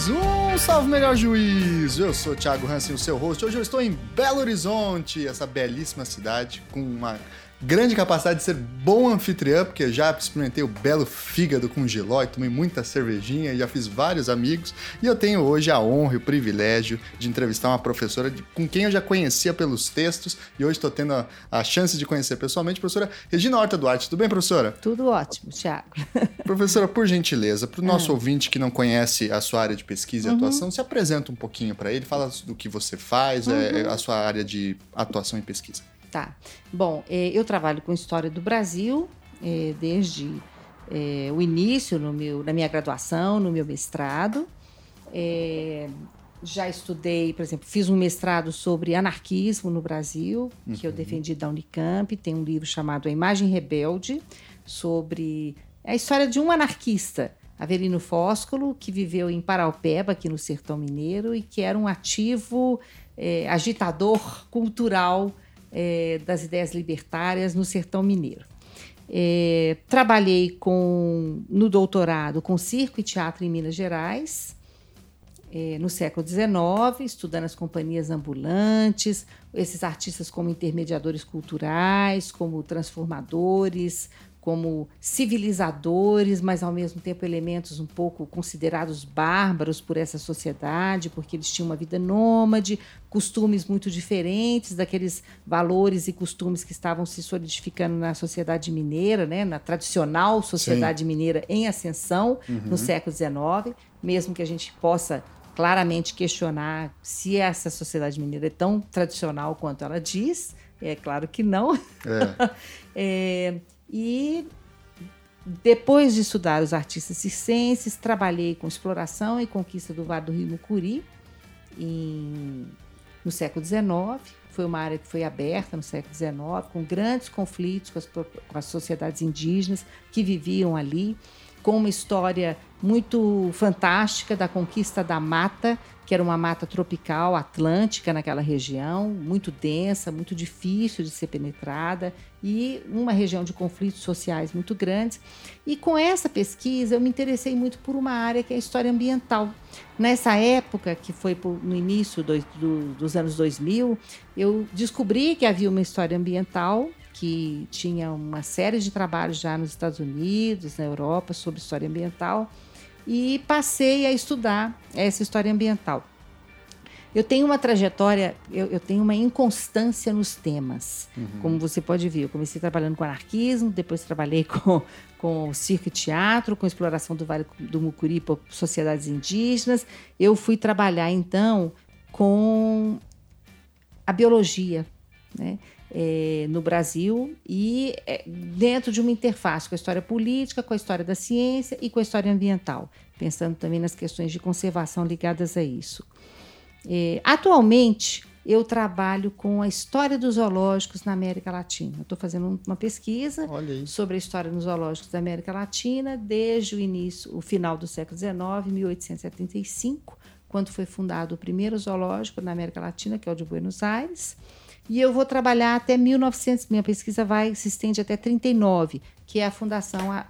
mais um Salve Melhor Juízo. Eu sou o Thiago Hansen, o seu host. Hoje eu estou em Belo Horizonte, essa belíssima cidade com uma grande capacidade de ser bom anfitriã, porque já experimentei o belo fígado com geló e tomei muita cervejinha já fiz vários amigos. E eu tenho hoje a honra e o privilégio de entrevistar uma professora de, com quem eu já conhecia pelos textos e hoje estou tendo a, a, chance de conhecer pessoalmente, professora Regina Horta Duarte. Tudo bem, professora? Tudo ótimo, Thiago. professora, por gentileza, para o nosso ah. ouvinte que não conhece a sua área de pesquisa e uhum. atuação, se apresenta um pouquinho para ele, fala do que você faz, é, uhum. é, a sua área de atuação e pesquisa. Tá. Bom, é, eu trabalho com história do Brasil é, desde é, o início no meu, na minha graduação, no meu mestrado. já estudei, por exemplo, fiz um mestrado sobre anarquismo no Brasil, uhum. que eu uhum. defendi da Unicamp. Tem um livro chamado A Imagem Rebelde, sobre a história de um anarquista, Avelino Fóscolo, que viveu em Paraupeba, aqui no Sertão Mineiro, e que era um ativo é, agitador cultural é, das ideias libertárias no sertão mineiro. É, trabalhei com, no doutorado com circo e teatro em Minas Gerais, é, no século XIX, estudando as companhias ambulantes, esses artistas como intermediadores culturais, como transformadores, como civilizadores, mas ao mesmo tempo elementos um pouco considerados bárbaros por essa sociedade, porque eles tinham uma vida nômade, costumes muito diferentes daqueles valores e costumes que estavam se solidificando na sociedade mineira, né, na tradicional sociedade Sim. mineira em ascensão uhum. no século XIX, mesmo que a gente possa claramente questionar se essa sociedade mineira é tão tradicional quanto ela diz. É claro que não. É. é, e depois de estudar os artistas circenses, trabalhei com exploração e conquista do Vale do Rio Mucuri em, no século XIX. Foi uma área que foi aberta no século XIX, com grandes conflitos com as, com as sociedades indígenas que viviam ali, com uma história muito fantástica da conquista da mata, que era uma mata tropical atlântica naquela região, muito densa, muito difícil de ser penetrada e uma região de conflitos sociais muito grandes. E com essa pesquisa eu me interessei muito por uma área que é a história ambiental. Nessa época, que foi no início do, do, dos anos 2000, eu descobri que havia uma história ambiental que tinha uma série de trabalhos já nos Estados Unidos, na Europa, sobre história ambiental e passei a estudar essa história ambiental. Eu tenho uma trajetória, eu, eu tenho uma inconstância nos temas. Uhum. Como você pode ver, eu comecei trabalhando com anarquismo, depois trabalhei com, com circo e teatro, com exploração do Vale do Mucuri por sociedades indígenas. Eu fui trabalhar, então, com a biologia. Né? É, no Brasil e é, dentro de uma interface com a história política, com a história da ciência e com a história ambiental, pensando também nas questões de conservação ligadas a isso. É, atualmente, eu trabalho com a história dos zoológicos na América Latina. Estou fazendo uma pesquisa sobre a história dos zoológicos da América Latina desde o início, o final do século XIX, 1875, quando foi fundado o primeiro zoológico na América Latina, que é o de Buenos Aires. E eu vou trabalhar até 1900, minha pesquisa vai se estende até 39, que é a fundação, a,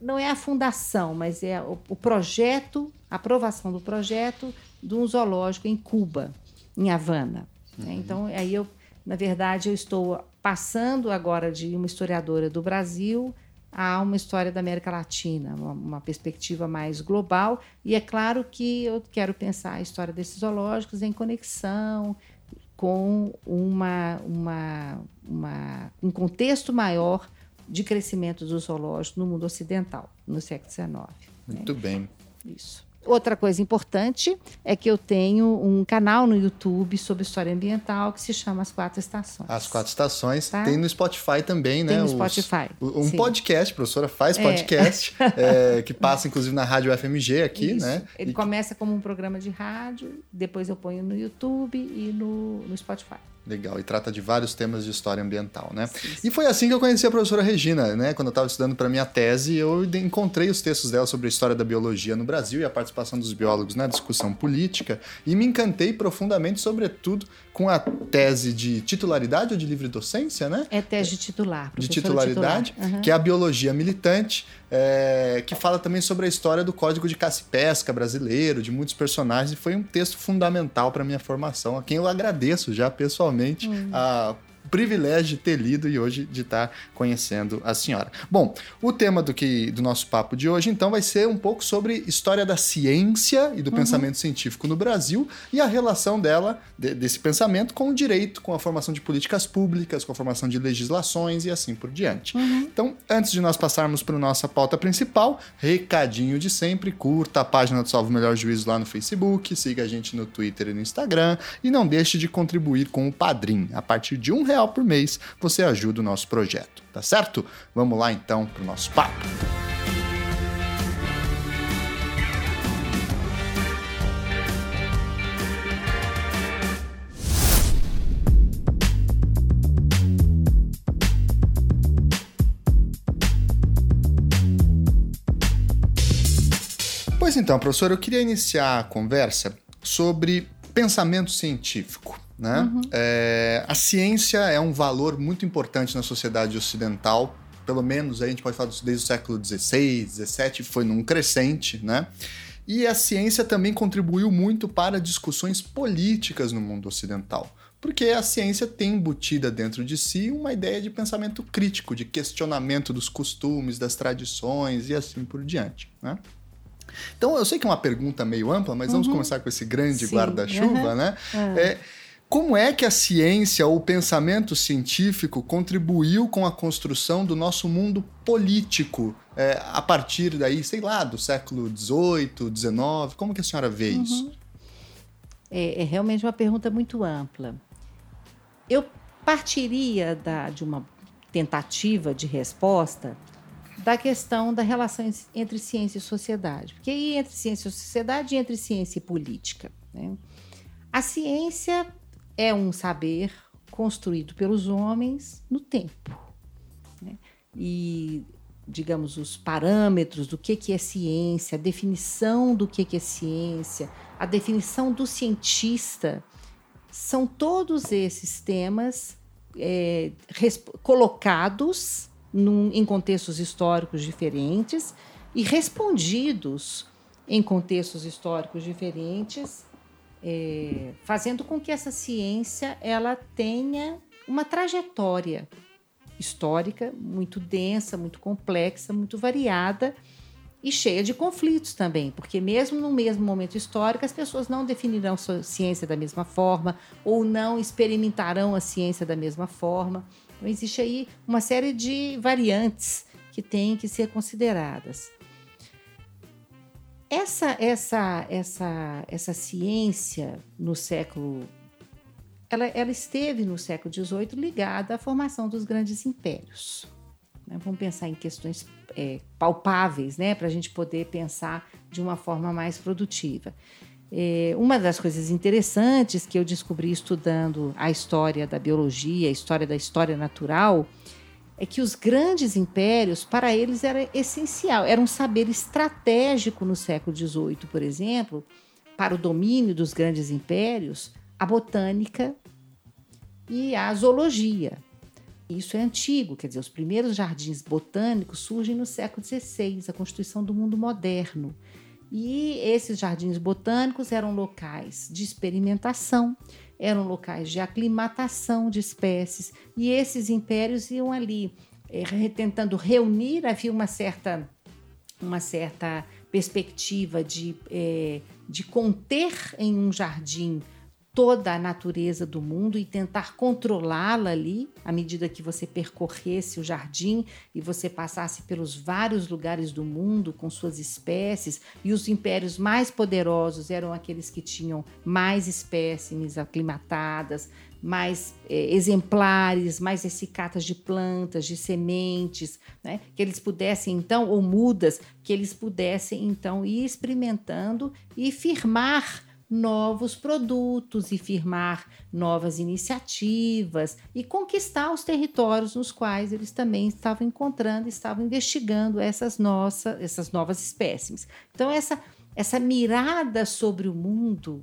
não é a fundação, mas é o, o projeto, a aprovação do projeto de um zoológico em Cuba, em Havana. Né? Uhum. Então, aí eu, na verdade, eu estou passando agora de uma historiadora do Brasil a uma história da América Latina, uma, uma, perspectiva mais global. E é claro que eu quero pensar a história desses zoológicos em conexão com uma, uma, uma, um contexto maior de crescimento do zoológico no mundo ocidental, no século XIX. Muito né? bem. Isso. Outra coisa importante é que eu tenho um canal no YouTube sobre história ambiental que se chama As Quatro Estações. As Quatro Estações. Tá? Tem no Spotify também, né? Tem no Spotify. Os, um sim. podcast, a professora faz é. podcast, é. É, que passa inclusive na Rádio FMG aqui, Isso. né? Ele e... começa como um programa de rádio, depois eu ponho no YouTube e no, no Spotify. Legal, e trata de vários temas de história ambiental, né? E foi assim que eu conheci a professora Regina, né? Quando eu estava estudando para minha tese, eu encontrei os textos dela sobre a história da biologia no Brasil e a participação dos biólogos na discussão política e me encantei profundamente, sobretudo, com a tese de titularidade ou de livre docência, né? É tese de titular. De titularidade, titular. Uhum. que é a biologia militante é, que fala também sobre a história do Código de Caça e Pesca brasileiro, de muitos personagens, e foi um texto fundamental para minha formação, a quem eu agradeço já pessoalmente hum. a privilégio de ter lido e hoje de estar conhecendo a senhora. Bom, o tema do, que, do nosso papo de hoje, então, vai ser um pouco sobre história da ciência e do uhum. pensamento científico no Brasil e a relação dela, de, desse pensamento, com o direito, com a formação de políticas públicas, com a formação de legislações e assim por diante. Uhum. Então, antes de nós passarmos para a nossa pauta principal, recadinho de sempre, curta a página do Salvo Melhor Juízo lá no Facebook, siga a gente no Twitter e no Instagram e não deixe de contribuir com o Padrim. A partir de um real real por mês, você ajuda o nosso projeto, tá certo? Vamos lá então para o nosso papo. Pois então, professor, eu queria iniciar a conversa sobre pensamento científico. Né? Uhum. É, a ciência é um valor muito importante na sociedade ocidental, pelo menos a gente pode falar disso desde o século XVI, XVII, foi num crescente, né? E a ciência também contribuiu muito para discussões políticas no mundo ocidental, porque a ciência tem embutida dentro de si uma ideia de pensamento crítico, de questionamento dos costumes, das tradições e assim por diante, né? Então, eu sei que é uma pergunta meio ampla, mas uhum. vamos começar com esse grande guarda-chuva, uhum. né? Uhum. É, como é que a ciência ou o pensamento científico contribuiu com a construção do nosso mundo político é, a partir daí, sei lá, do século XVIII, XIX? Como que a senhora vê uhum. isso? É, é, realmente uma pergunta muito ampla. Eu partiria da, de uma tentativa de resposta da questão da relação entre ciência e sociedade. Porque aí entre ciência e sociedade e entre ciência e política. Né? A ciência é um saber construído pelos homens no tempo. Né? E, digamos, os parâmetros do que, que é ciência, a definição do que, que é ciência, a definição do cientista, são todos esses temas é, colocados num, em contextos históricos diferentes e respondidos em contextos históricos diferentes é, fazendo com que essa ciência ela tenha uma trajetória histórica muito densa, muito complexa, muito variada e cheia de conflitos também, porque mesmo no mesmo momento histórico as pessoas não definirão a ciência da mesma forma ou não experimentarão a ciência da mesma forma. Então existe aí uma série de variantes que têm que ser consideradas. Essa, essa, essa, essa ciência no século ela, ela, esteve no século XVIII ligada à formação dos grandes impérios. Né? Vamos pensar em questões é, palpáveis, né, para a gente poder pensar de uma forma mais produtiva. É, uma das coisas interessantes que eu descobri estudando a história da biologia, a história da história natural, é que os grandes impérios, para eles, era essencial, era um saber estratégico no século XVIII, por exemplo, para o domínio dos grandes impérios, a botânica e a zoologia. Isso é antigo, quer dizer, os primeiros jardins botânicos surgem no século XVI, a constituição do mundo moderno. E esses jardins botânicos eram locais de experimentação, eram locais de aclimatação de espécies, e esses impérios iam ali é, tentando reunir, havia uma certa, uma certa perspectiva de, é, de conter em um jardim toda a natureza do mundo e tentar controlá-la ali, à medida que você percorresse o jardim e você passasse pelos vários lugares do mundo com suas espécies, e os impérios mais poderosos eram aqueles que tinham mais espécimes aclimatadas, mais é, exemplares, mais essicatas de plantas, de sementes, né? que eles pudessem então, ou mudas, que eles pudessem então ir experimentando e firmar novos produtos e firmar novas iniciativas e conquistar os territórios nos quais eles também estavam encontrando, estavam investigando essas, nossas, essas novas espécimes. Então, essa, essa mirada sobre o mundo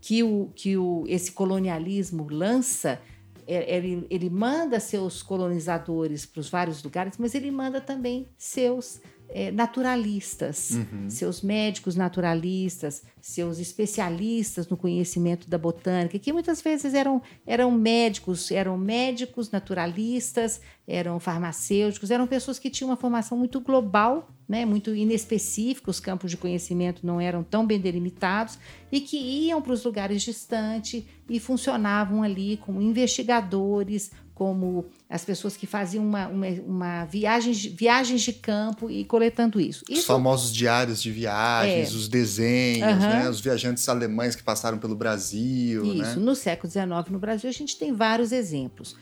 que, o, que o, esse colonialismo lança, é, ele, ele manda seus colonizadores para os vários lugares, mas ele manda também seus é, naturalistas, uhum. seus médicos naturalistas, seus especialistas no conhecimento da botânica, que muitas vezes eram, eram médicos, eram médicos naturalistas, eram farmacêuticos, eram pessoas que tinham uma formação muito global, né, muito inespecífica, os campos de conhecimento não eram tão bem delimitados, e que iam para os lugares distantes e funcionavam ali como investigadores, como as pessoas que faziam uma, uma, uma viagem, viagens de campo e coletando isso. Os isso... famosos diários de viagens, é. os desenhos, uhum. né? os viajantes alemães que passaram pelo Brasil. Isso, né? no século XIX no Brasil a gente tem vários exemplos.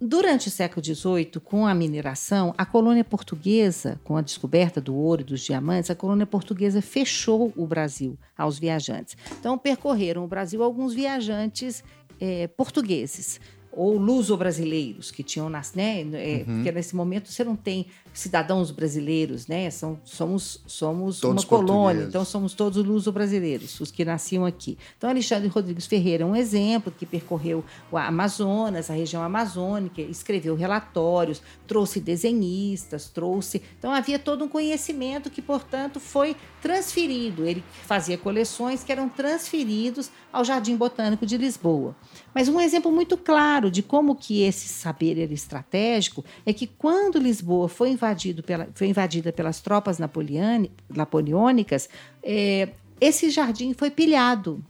Durante o século XVIII, com a mineração, a colônia portuguesa, com a descoberta do ouro e dos diamantes, a colônia portuguesa fechou o Brasil aos viajantes. Então, percorreram o Brasil alguns viajantes é, portugueses ou luso-brasileiros que tinham nas, né, é, uhum. porque nesse momento você não tem cidadãos brasileiros, né? São, somos somos todos uma colônia, então somos todos luso-brasileiros, os que nasciam aqui. Então Alexandre Rodrigues Ferreira é um exemplo que percorreu o Amazonas, a região amazônica, escreveu relatórios, trouxe desenhistas, trouxe, então havia todo um conhecimento que, portanto, foi transferido. Ele fazia coleções que eram transferidos ao Jardim Botânico de Lisboa. Mas um exemplo muito claro de como que esse saber era estratégico é que quando Lisboa foi, invadido pela, foi invadida pelas tropas napoleônicas, é, esse jardim foi pilhado.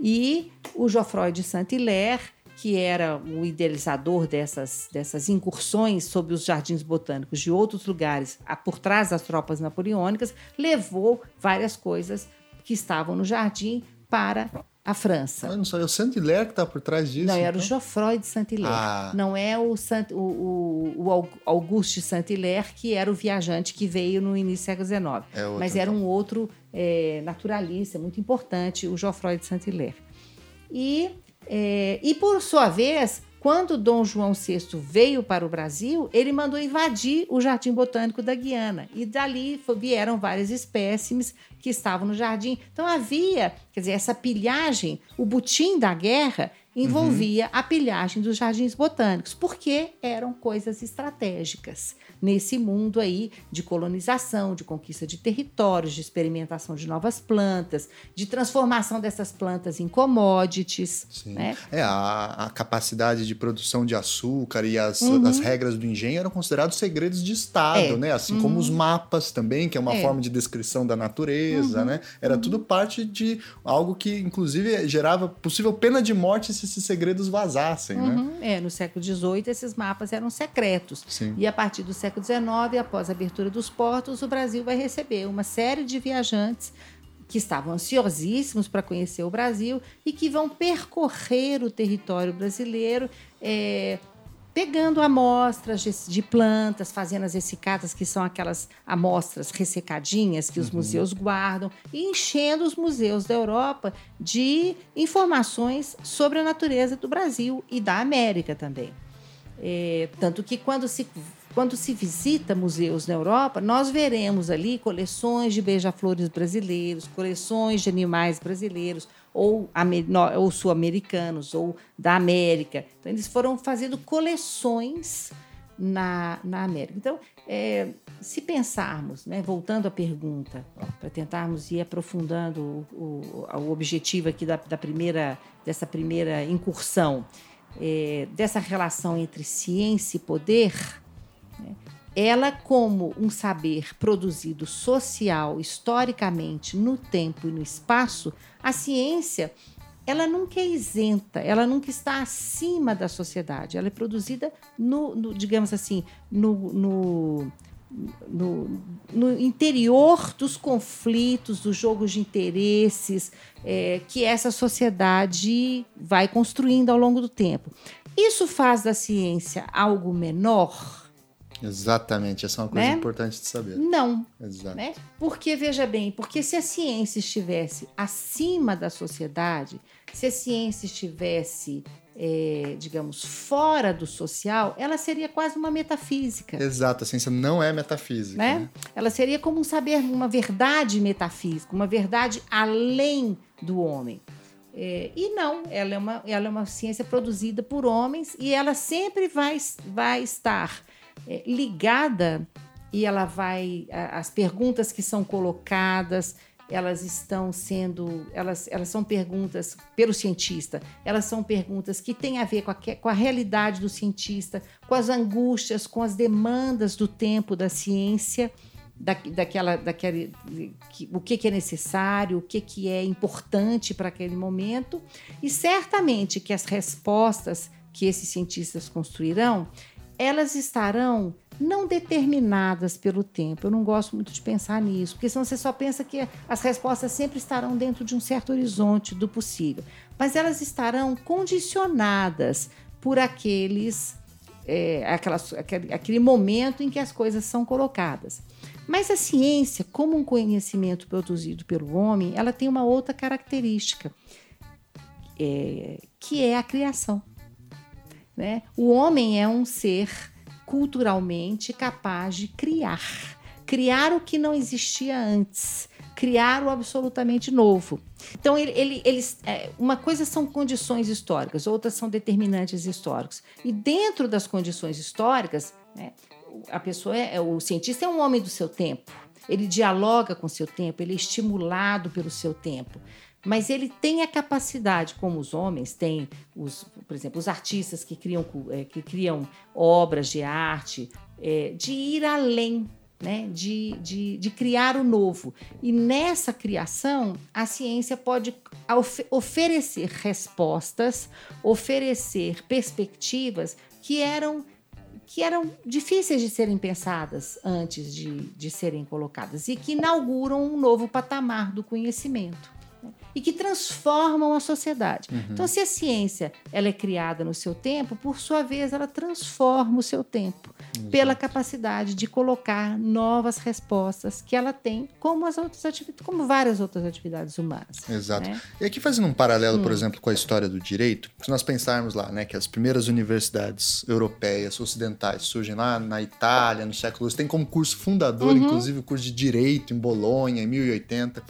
E o Geoffroy de Saint-Hilaire, que era o idealizador dessas, dessas incursões sobre os jardins botânicos de outros lugares por trás das tropas napoleônicas, levou várias coisas que estavam no jardim para a França. Mas não só é o Saint-Hilaire que está por trás disso? Não, era então? o Geoffroy de Saint-Hilaire. Ah. Não é o, Sant, o, o, o Auguste Saint-Hilaire, que era o viajante que veio no início do século XIX. É outro, mas era então. um outro é, naturalista, muito importante, o Geoffroy de Saint-Hilaire. E, é, e, por sua vez, quando Dom João VI veio para o Brasil, ele mandou invadir o Jardim Botânico da Guiana. E dali vieram várias espécimes que estavam no jardim. Então havia, quer dizer, essa pilhagem, o butim da guerra envolvia uhum. a pilhagem dos jardins botânicos, porque eram coisas estratégicas nesse mundo aí de colonização, de conquista de territórios, de experimentação de novas plantas, de transformação dessas plantas em commodities. Sim. Né? É, a, a, capacidade de produção de açúcar e as, uhum. as regras do engenho eram considerados segredos de Estado, é. né? Assim uhum. como os mapas também, que é uma é. forma de descrição da natureza, uhum. né? Era tudo uhum. parte de algo que, inclusive, gerava possível pena de morte se esses segredos vazassem, né? Uhum. É, no século XVIII esses mapas eram secretos. Sim. E a partir do século século XIX, após a abertura dos portos, o Brasil vai receber uma série de viajantes que estavam ansiosíssimos para conhecer o Brasil e que vão percorrer o território brasileiro, é, pegando amostras de, de, plantas, fazendo as essicatas, que são aquelas amostras ressecadinhas que os uhum. museus guardam, e enchendo os museus da Europa de informações sobre a natureza do Brasil e da América também. É, tanto que quando se quando se visita museus na Europa, nós veremos ali coleções de beija-flores brasileiros, coleções de animais brasileiros, ou, ou sul-americanos, ou da América. Então, eles foram fazendo coleções na, na América. Então, é, se pensarmos, né, voltando à pergunta, para tentarmos ir aprofundando o, o, o objetivo aqui da, da, primeira, dessa primeira incursão, é, dessa relação entre ciência e poder? Ela, como um saber produzido social, historicamente, no tempo e no espaço, a ciência ela nunca é isenta, ela nunca está acima da sociedade. Ela é produzida no, no digamos assim, no, no, no, no, interior dos conflitos, dos jogos de interesses é, que essa sociedade vai construindo ao longo do tempo. Isso faz da ciência algo menor? Exatamente, essa é uma coisa né? importante de saber. Não. Exato. Né? Porque, veja bem, porque se a ciência estivesse acima da sociedade, se a ciência estivesse, é, digamos, fora do social, ela seria quase uma metafísica. Exato, a ciência não é metafísica. Né? né? Ela seria como um saber, uma verdade metafísica, uma verdade além do homem. É, e não, ela é, uma, ela é uma ciência produzida por homens e ela sempre vai, vai estar é, ligada e ela vai. As perguntas que são colocadas, elas estão sendo. Elas, elas são perguntas, pelo cientista, elas são perguntas que têm a ver com a, com a realidade do cientista, com as angústias, com as demandas do tempo da ciência. Da, daquela, daquele, que, o que, que, é necessário, o que, que é importante para aquele momento, e certamente que as respostas que esses cientistas construirão, elas estarão não determinadas pelo tempo. Eu não gosto muito de pensar nisso, porque senão você só pensa que as respostas sempre estarão dentro de um certo horizonte do possível. Mas elas estarão condicionadas por aqueles. É, aquelas, aquele, aquele momento em que as coisas são colocadas. Mas a ciência, como um conhecimento produzido pelo homem, ela tem uma outra característica, é, que é a criação. Né? O homem é um ser culturalmente capaz de criar. Criar o que não existia antes, criar o absolutamente novo. Então, ele, ele, eles, é, uma coisa são condições históricas, outras são determinantes históricos. E dentro das condições históricas, né, a pessoa é, o cientista é um homem do seu tempo. Ele dialoga com seu tempo, ele é estimulado pelo seu tempo mas ele tem a capacidade, como os homens têm, os, por exemplo, os artistas que criam, é, que criam obras de arte, é, de ir além, né? de, de, de criar o novo. E nessa criação, a ciência pode of oferecer respostas, oferecer perspectivas que eram que eram difíceis de serem pensadas antes de, de serem colocadas e que inauguram um novo patamar do conhecimento e que transformam a sociedade. Uhum. Então, se a ciência ela é criada no seu tempo, por sua vez, ela transforma o seu tempo Exato. pela capacidade de colocar novas respostas que ela tem, como as outras atividades, como várias outras atividades humanas. Exato. Né? E aqui fazendo um paralelo, hum. por exemplo, com a história do direito, se nós pensarmos lá, né, que as primeiras universidades europeias ocidentais surgem lá na Itália, no século, tem como curso fundador, uhum. inclusive, o curso de direito em Bolonha, em 1080.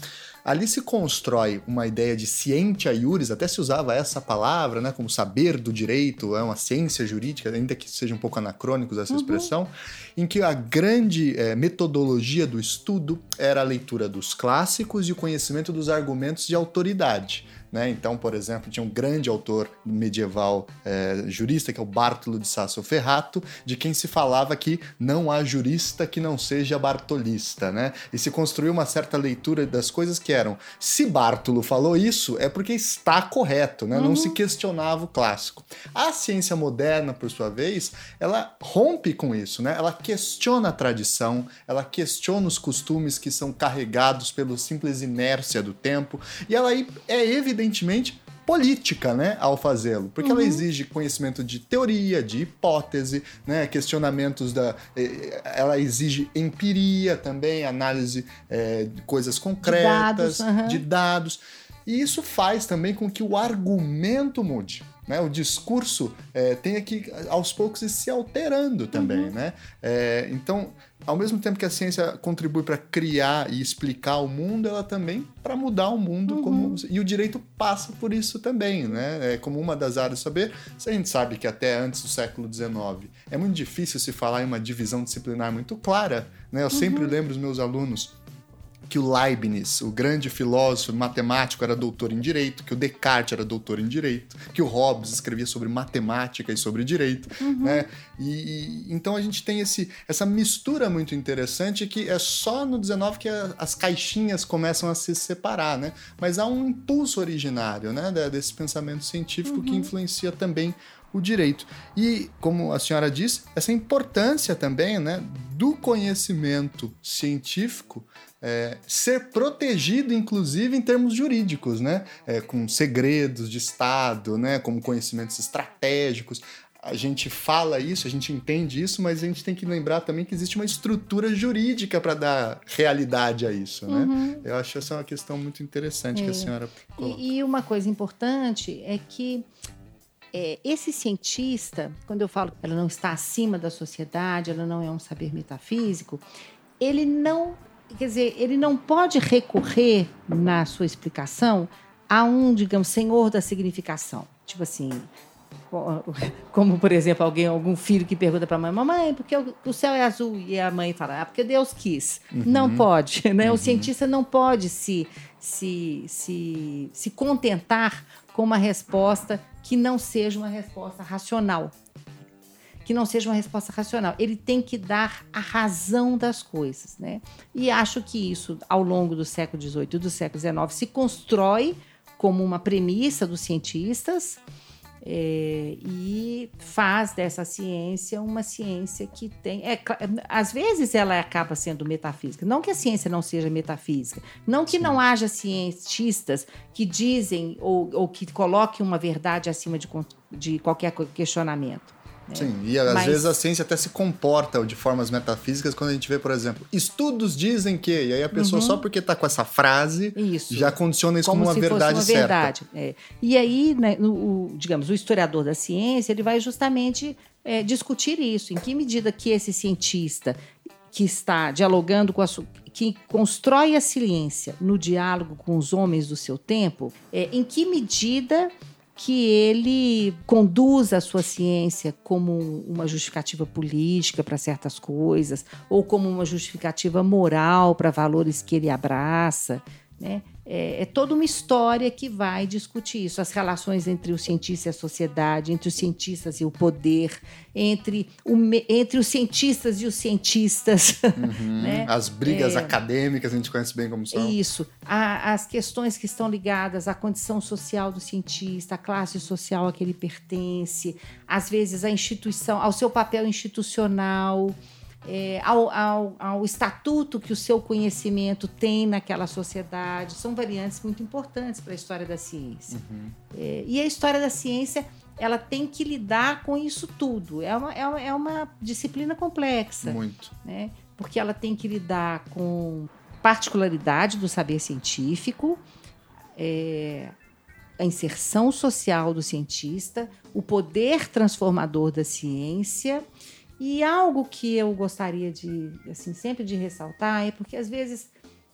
Ali se constrói uma ideia de cientia iuris, até se usava essa palavra, né, como saber do direito, é uma ciência jurídica, ainda que seja um pouco anacrônicos essa uhum. expressão, em que a grande é, metodologia do estudo era a leitura dos clássicos e o conhecimento dos argumentos de autoridade. Né? Então, por exemplo, tinha um grande autor medieval é, jurista, que é o Bartolo de Sasso Ferrato, de quem se falava que não há jurista que não seja bartolista. Né? E se construiu uma certa leitura das coisas que eram: se Bartolo falou isso, é porque está correto, né? Uhum. não se uhum. questionava o clássico. A ciência moderna, por sua vez, ela rompe com isso, né? ela questiona a tradição, ela questiona os costumes que são carregados pela simples inércia do tempo, e ela é evidente evidentemente, política, né, ao fazê-lo, porque uhum. ela exige conhecimento de teoria, de hipótese, né, questionamentos da, eh, ela exige empiria também, análise é, de coisas concretas, de dados, uhum. de dados, e isso faz também com que o argumento mude. Né? O discurso é, tenha que, aos poucos, ir se alterando também. Uhum. Né? É, então, ao mesmo tempo que a ciência contribui para criar e explicar o mundo, ela também para mudar o mundo. Uhum. Como, e o direito passa por isso também. Né? É como uma das áreas de saber. A gente sabe que até antes do século XIX é muito difícil se falar em uma divisão disciplinar muito clara. Né? Eu uhum. sempre lembro os meus alunos que o Leibniz, o grande filósofo matemático, era doutor em direito, que o Descartes era doutor em direito, que o Hobbes escrevia sobre matemática e sobre direito, uhum. né? E, e, então a gente tem esse, essa mistura muito interessante que é só no 19 que a, as caixinhas começam a se separar, né? Mas há um impulso originário, né, desse pensamento científico uhum. que influencia também o direito. E, como a senhora disse, essa importância também né, do conhecimento científico é, ser protegido, inclusive em termos jurídicos, né? É, com segredos de Estado, né? como conhecimentos estratégicos. A gente fala isso, a gente entende isso, mas a gente tem que lembrar também que existe uma estrutura jurídica para dar realidade a isso, né? Uhum. Eu acho essa uma questão muito interessante é. que a é. senhora coloca. E, e uma coisa importante é que é, esse cientista, quando eu falo que ela não está acima da sociedade, ela não é um saber metafísico, ele não quer dizer, ele não pode recorrer na sua explicação a um, digamos, senhor da significação. Tipo assim, como por exemplo alguém algum filho que pergunta para a mãe mamãe por que o céu é azul e a mãe fala ah, porque Deus quis uhum. não pode né uhum. o cientista não pode se, se se se contentar com uma resposta que não seja uma resposta racional que não seja uma resposta racional ele tem que dar a razão das coisas né e acho que isso ao longo do século XVIII e do século XIX se constrói como uma premissa dos cientistas é, e faz dessa ciência uma ciência que tem. É, às vezes ela acaba sendo metafísica. Não que a ciência não seja metafísica, não que Sim. não haja cientistas que dizem ou, ou que coloquem uma verdade acima de, de qualquer questionamento. Né? Sim, e às Mas... vezes a ciência até se comporta de formas metafísicas quando a gente vê, por exemplo, estudos dizem que, e aí a pessoa uhum. só porque está com essa frase isso. já condiciona isso como, como uma verdade uma certa. Verdade. É. E aí, né, o, digamos, o historiador da ciência ele vai justamente é, discutir isso, em que medida que esse cientista que está dialogando com a que constrói a ciência no diálogo com os homens do seu tempo, é, em que medida que ele conduza a sua ciência como uma justificativa política para certas coisas, ou como uma justificativa moral para valores que ele abraça. Né? É, é, toda uma história que vai discutir isso, as relações entre o cientista e a sociedade, entre os cientistas e o poder, entre, o, entre os cientistas e os cientistas. Uhum. né? As brigas é, acadêmicas, a gente conhece bem como são. Isso, a, as questões que estão ligadas à condição social do cientista, à classe social a que ele pertence, às vezes à instituição, ao seu papel institucional é, ao, ao, ao, estatuto que o seu conhecimento tem naquela sociedade. São variantes muito importantes para a história da ciência. Uhum. É, e a história da ciência ela tem que lidar com isso tudo. É uma, é uma, é uma disciplina complexa. Muito. Né? Porque ela tem que lidar com particularidade do saber científico, é, a inserção social do cientista, o poder transformador da ciência e algo que eu gostaria de, assim, sempre de ressaltar é porque às vezes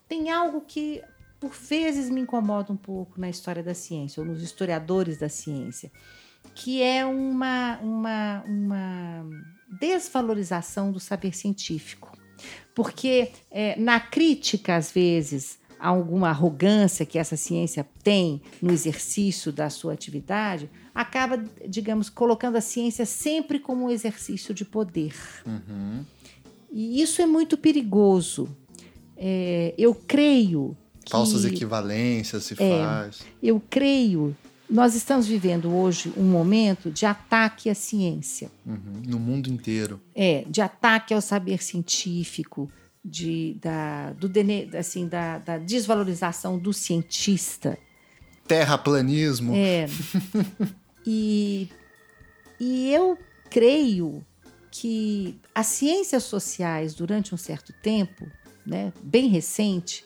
tem algo que por vezes me incomoda um pouco na história da ciência ou nos historiadores da ciência, que é uma, uma, uma desvalorização do saber científico. Porque é, na crítica, às vezes, alguma arrogância que essa ciência tem no exercício da sua atividade, acaba, digamos, colocando a ciência sempre como um exercício de poder. Uhum. E isso é muito perigoso. É, eu creio. Que, Falsas equivalências se é, faz. Eu creio. Nós estamos vivendo hoje um momento de ataque à ciência. Uhum, no mundo inteiro. É, de ataque ao saber científico, de, da, do, assim, da, da desvalorização do cientista. Terraplanismo. É. e, e eu creio que as ciências sociais, durante um certo tempo, né, bem recente,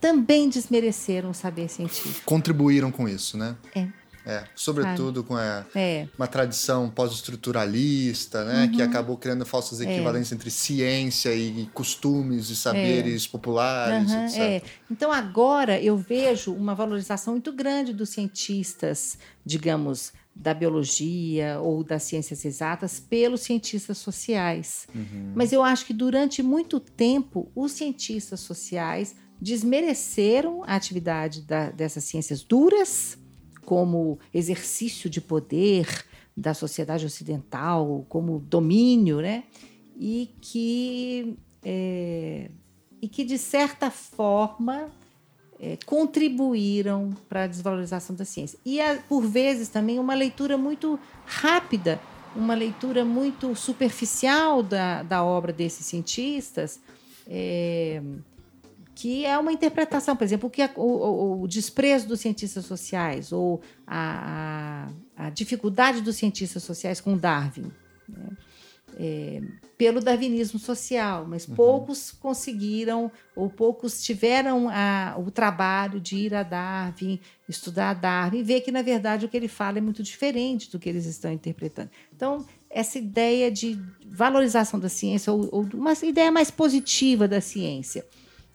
também desmereceram o saber científico. Contribuíram com isso, né? É. É, sobretudo com a, é. uma tradição pós-estruturalista, né, uhum. que acabou criando falsas é. equivalências é. entre ciência e costumes e saberes é. populares, uhum, etc. É. Então agora eu vejo uma valorização muito grande dos cientistas, digamos, da biologia ou das ciências exatas pelos cientistas sociais. Uhum. Mas eu acho que durante muito tempo os cientistas sociais desmereceram a atividade da, dessas ciências duras como exercício de poder da sociedade ocidental, como domínio, né? E que, é, e que de certa forma, é, contribuíram para a desvalorização da ciência. E, por vezes, também uma leitura muito rápida, uma leitura muito superficial da, da obra desses cientistas. É, que é uma interpretação, por exemplo, o, que o, o, o desprezo dos cientistas sociais ou a, a, a, dificuldade dos cientistas sociais com Darwin, né? é, pelo darwinismo social, mas uhum. poucos conseguiram ou poucos tiveram a, o trabalho de ir a Darwin, estudar Darwin e ver que, na verdade, o que ele fala é muito diferente do que eles estão interpretando. Então, essa ideia de valorização da ciência, ou, ou uma ideia mais positiva da ciência,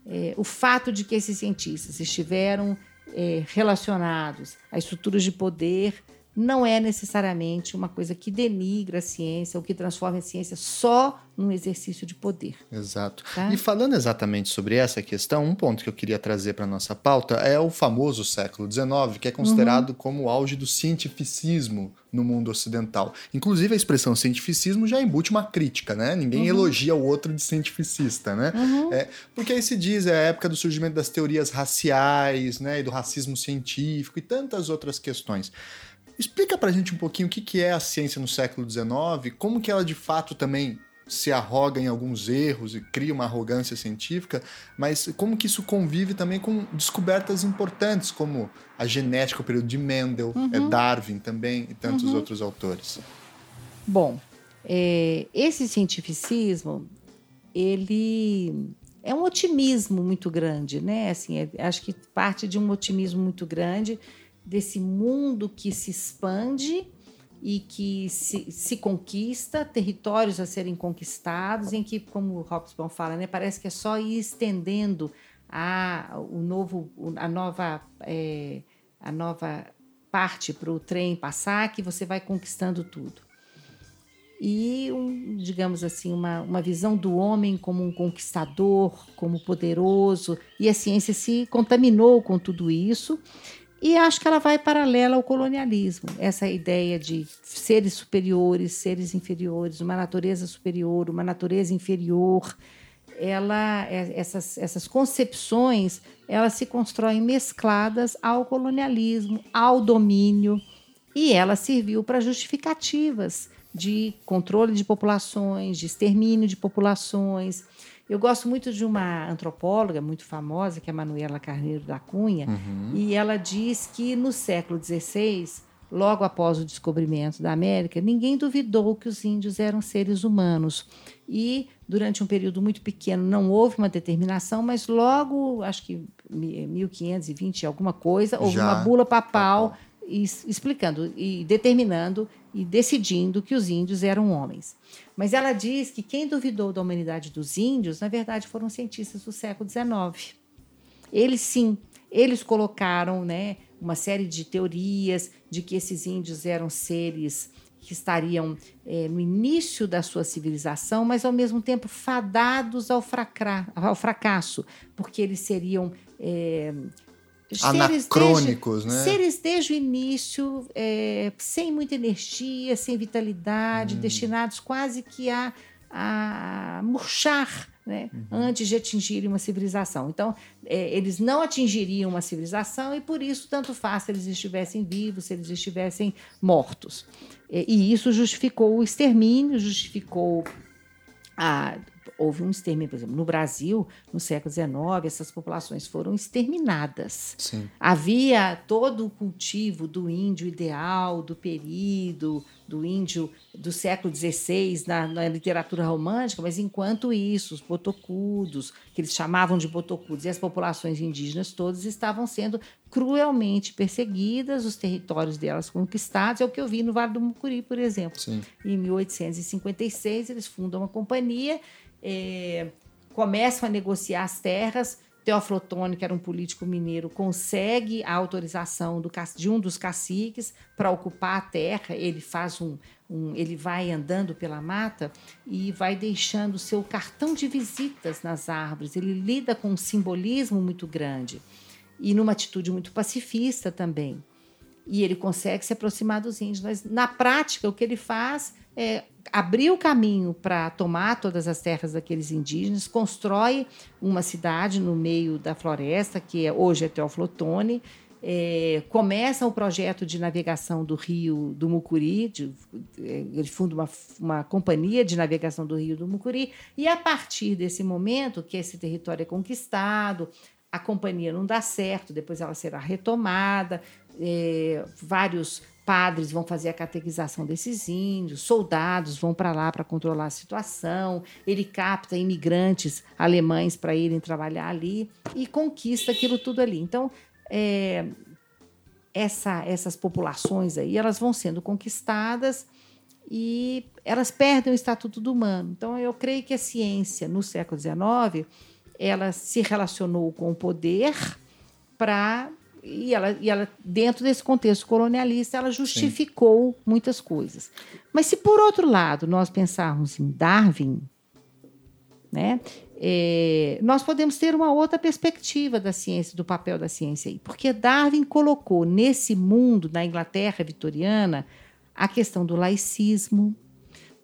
é, o fato de que esses cientistas estiveram é, relacionados a estruturas de poder não é necessariamente uma coisa que denigra a ciência ou que transforma a ciência só num exercício de poder. Exato. Tá? E falando exatamente sobre essa questão, um ponto que eu queria trazer para nossa pauta é o famoso século XIX, que é considerado uhum. como o auge do cientificismo no mundo ocidental. Inclusive, a expressão cientificismo já embute uma crítica, né? Ninguém uhum. elogia o outro de cientificista, né? Uhum. É, porque aí se diz é a época do surgimento das teorias raciais, né? E do racismo científico e tantas outras questões. Explica pra gente um pouquinho o que, que é a ciência no século XIX, como que ela de fato também se arroga em alguns erros e cria uma arrogância científica, mas como que isso convive também com descobertas importantes, como a genética, o período de Mendel, é uhum. é Darwin também e tantos uhum. outros autores. Bom, é, esse cientificismo, ele é um otimismo muito grande, né? Assim, é, acho que parte de um otimismo muito grande desse mundo que se expande e que se, se, conquista, territórios a serem conquistados, em que, como o Hobsbawm fala, né, parece que é só ir estendendo a, o novo, a, nova, é, a nova parte para o trem passar, que você vai conquistando tudo. E, um, digamos assim, uma, uma visão do homem como um conquistador, como poderoso, e a ciência se contaminou com tudo isso e acho que ela vai paralela ao colonialismo, essa ideia de seres superiores, seres inferiores, uma natureza superior, uma natureza inferior. Ela, é, essas, essas concepções, elas se constroem mescladas ao colonialismo, ao domínio, e ela serviu para justificativas de controle de populações, de extermínio de populações, eu gosto muito de uma antropóloga muito famosa, que é a Manuela Carneiro da Cunha, uhum. e ela diz que no século XVI, logo após o descobrimento da América, ninguém duvidou que os índios eram seres humanos. E durante um período muito pequeno não houve uma determinação, mas logo, acho que 1520 alguma coisa, houve Já. uma bula papal, papal. explicando e determinando e decidindo que os índios eram homens. Mas ela diz que quem duvidou da humanidade dos índios, na verdade, foram cientistas do século XIX. Eles sim, eles colocaram né, uma série de teorias de que esses índios eram seres que estariam é, no início da sua civilização, mas ao mesmo tempo fadados ao, ao fracasso, porque eles seriam é, anacrônicos, desde, né? Seres desde o início, é, sem muita energia, sem vitalidade, hum. destinados quase que a, a murchar né, uhum. antes de atingirem uma civilização. Então, é, eles não atingiriam uma civilização e, por isso, tanto faz se eles estivessem vivos, se eles estivessem mortos. É, e isso justificou o extermínio, justificou a houve um extermínio, por exemplo, no Brasil, no século XIX, essas populações foram exterminadas. Sim. Havia todo o cultivo do índio ideal, do período, do índio do século XVI na, na, literatura romântica, mas enquanto isso, os botocudos, que eles chamavam de botocudos, e as populações indígenas todas estavam sendo cruelmente perseguidas, os territórios delas conquistados. É o que eu vi no Vale do Mucuri, por exemplo. Sim. Em 1856, eles fundam uma companhia é, começam a negociar as terras. Teófilo que era um político mineiro, consegue a autorização do, de um dos caciques para ocupar a terra. Ele faz um, um, ele vai andando pela mata e vai deixando seu cartão de visitas nas árvores. Ele lida com um simbolismo muito grande e numa atitude muito pacifista também. E ele consegue se aproximar dos índios. Mas, na prática, o que ele faz é, abriu o caminho para tomar todas as terras daqueles indígenas, constrói uma cidade no meio da floresta, que é, hoje é Teoflotone, é, começa o projeto de navegação do rio do Mucuri, de, é, ele funda uma, uma companhia de navegação do rio do Mucuri, e a partir desse momento que esse território é conquistado, a companhia não dá certo, depois ela será retomada, é, vários padres vão fazer a catequização desses índios, soldados vão para lá para controlar a situação, ele capta imigrantes alemães para irem trabalhar ali e conquista aquilo tudo ali. Então, é, essa, essas populações aí, elas vão sendo conquistadas e elas perdem o estatuto do humano. Então, eu creio que a ciência, no século XIX, ela se relacionou com o poder para e ela, e ela, dentro desse contexto colonialista, ela justificou Sim. muitas coisas. Mas se, por outro lado, nós pensarmos em Darwin, né, é, nós podemos ter uma outra perspectiva da ciência, do papel da ciência aí. Porque Darwin colocou nesse mundo, na Inglaterra vitoriana, a questão do laicismo,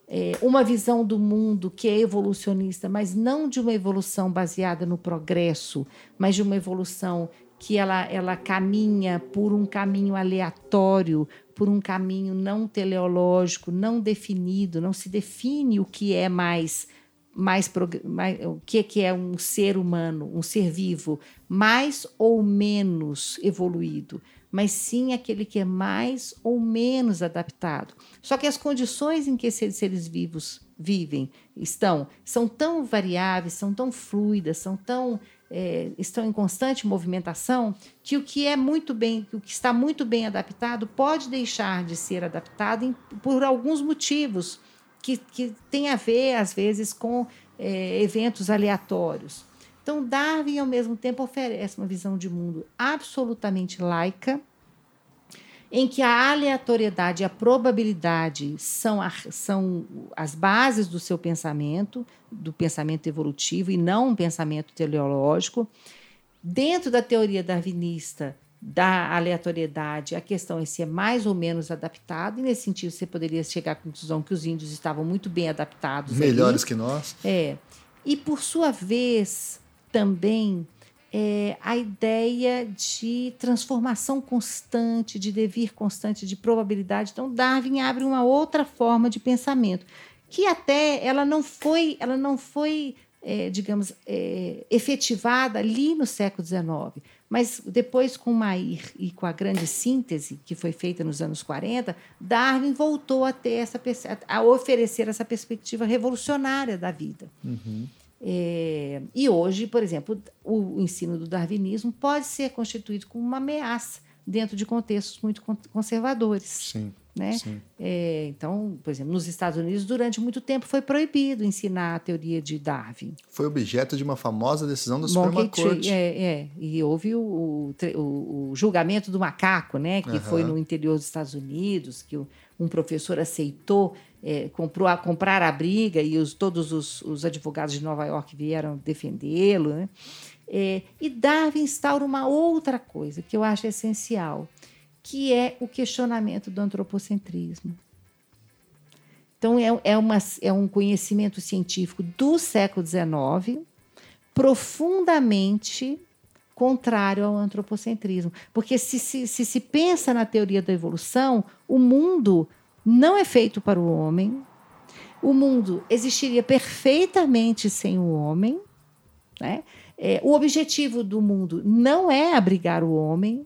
é, uma visão do mundo que é evolucionista, mas não de uma evolução baseada no progresso, mas de uma evolução que ela, ela caminha por um caminho aleatório, por um caminho não teleológico, não definido, não se define o que é mais mais, mais o que que é um ser humano, um ser vivo, mais ou menos evoluído, mas sim aquele que é mais ou menos adaptado. Só que as condições em que esses seres vivos vivem estão são tão variáveis, são tão fluidas, são tão é, estão em constante movimentação, que o que é muito bem, o que está muito bem adaptado pode deixar de ser adaptado em, por alguns motivos que, que a ver às vezes com é, eventos aleatórios. Então, Darwin ao mesmo tempo oferece uma visão de mundo absolutamente laica, em que a aleatoriedade e a probabilidade são, a, são as bases do seu pensamento, do pensamento evolutivo, e não um pensamento teleológico. Dentro da teoria darwinista da aleatoriedade, a questão é se é mais ou menos adaptado, e nesse sentido você poderia chegar à conclusão que os índios estavam muito bem adaptados. Melhores ali. que nós. É. E, por sua vez, também é, a ideia de transformação constante, de devir constante, de probabilidade. Então, Darwin abre uma outra forma de pensamento, que até ela não foi, ela não foi, é, digamos, é, efetivada ali no século XIX. Mas depois, com Mair e com a grande síntese que foi feita nos anos 40, Darwin voltou a ter essa a oferecer essa perspectiva revolucionária da vida. Uhum. É, e hoje, por exemplo, o, ensino do darwinismo pode ser constituído como uma ameaça dentro de contextos muito conservadores. Sim. Né? É, então, por exemplo, nos Estados Unidos, durante muito tempo foi proibido ensinar a teoria de Darwin. Foi objeto de uma famosa decisão da Suprema Corte. É, é, e houve o, o, o, julgamento do macaco, né? que uhum. foi no interior dos Estados Unidos, que um professor aceitou é, comprou a, comprar a briga e os, todos os, os advogados de Nova York vieram defendê-lo. Né? É, e Darwin instaura uma outra coisa que eu acho essencial, que é o questionamento do antropocentrismo. Então, é, é, uma, é um conhecimento científico do século XIX, profundamente contrário ao antropocentrismo. Porque se se, se se pensa na teoria da evolução, o mundo não é feito para o homem. O mundo existiria perfeitamente sem o homem. Né? É, o objetivo do mundo não é abrigar o homem.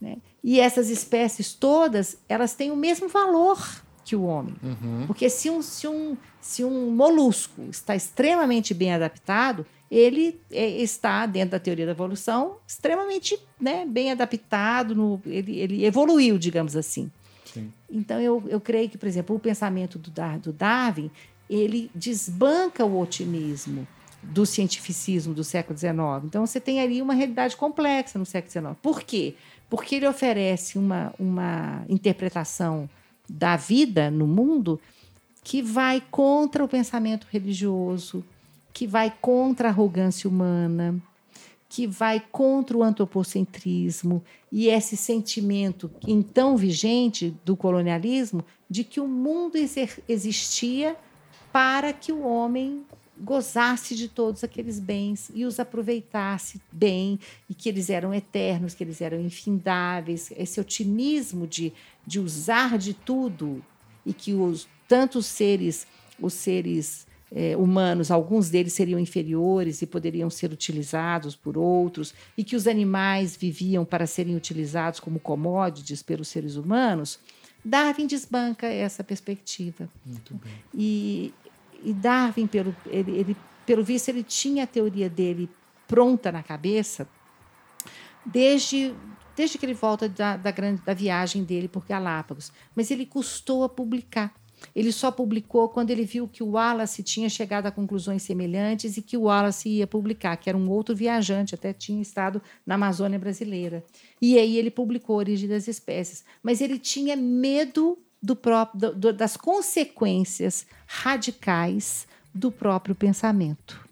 Né? E essas espécies todas, elas têm o mesmo valor que o homem. Uhum. Porque se um, se, um, se um molusco está extremamente bem adaptado, ele é, está, dentro da teoria da evolução, extremamente né, bem adaptado, no, ele, ele evoluiu, digamos assim. Sim. Então, eu, eu creio que, por exemplo, o pensamento do, do Darwin, ele desbanca o otimismo do cientificismo do século XIX. Então, você tem ali uma realidade complexa no século XIX. Por quê? Porque ele oferece uma, uma interpretação da vida no mundo que vai contra o pensamento religioso, que vai contra a arrogância humana, que vai contra o antropocentrismo e esse sentimento então vigente do colonialismo de que o mundo existia para que o homem gozasse de todos aqueles bens e os aproveitasse bem e que eles eram eternos, que eles eram infindáveis, esse otimismo de, de usar de tudo e que os tantos seres, os seres é, humanos, alguns deles seriam inferiores e poderiam ser utilizados por outros, e que os animais viviam para serem utilizados como commodities pelos seres humanos, Darwin desbanca essa perspectiva. Muito bem. E, e Darwin, pelo, ele, ele, pelo visto, ele tinha a teoria dele pronta na cabeça desde, desde que ele volta da, da, grande, da viagem dele por Galápagos. Mas ele custou a publicar Ele só publicou quando ele viu que o Wallace tinha chegado a conclusões semelhantes e que o Wallace ia publicar, que era um outro viajante, até tinha estado na Amazônia brasileira. E aí ele publicou Origem das Espécies. Mas ele tinha medo do próprio, do, das consequências radicais do próprio pensamento.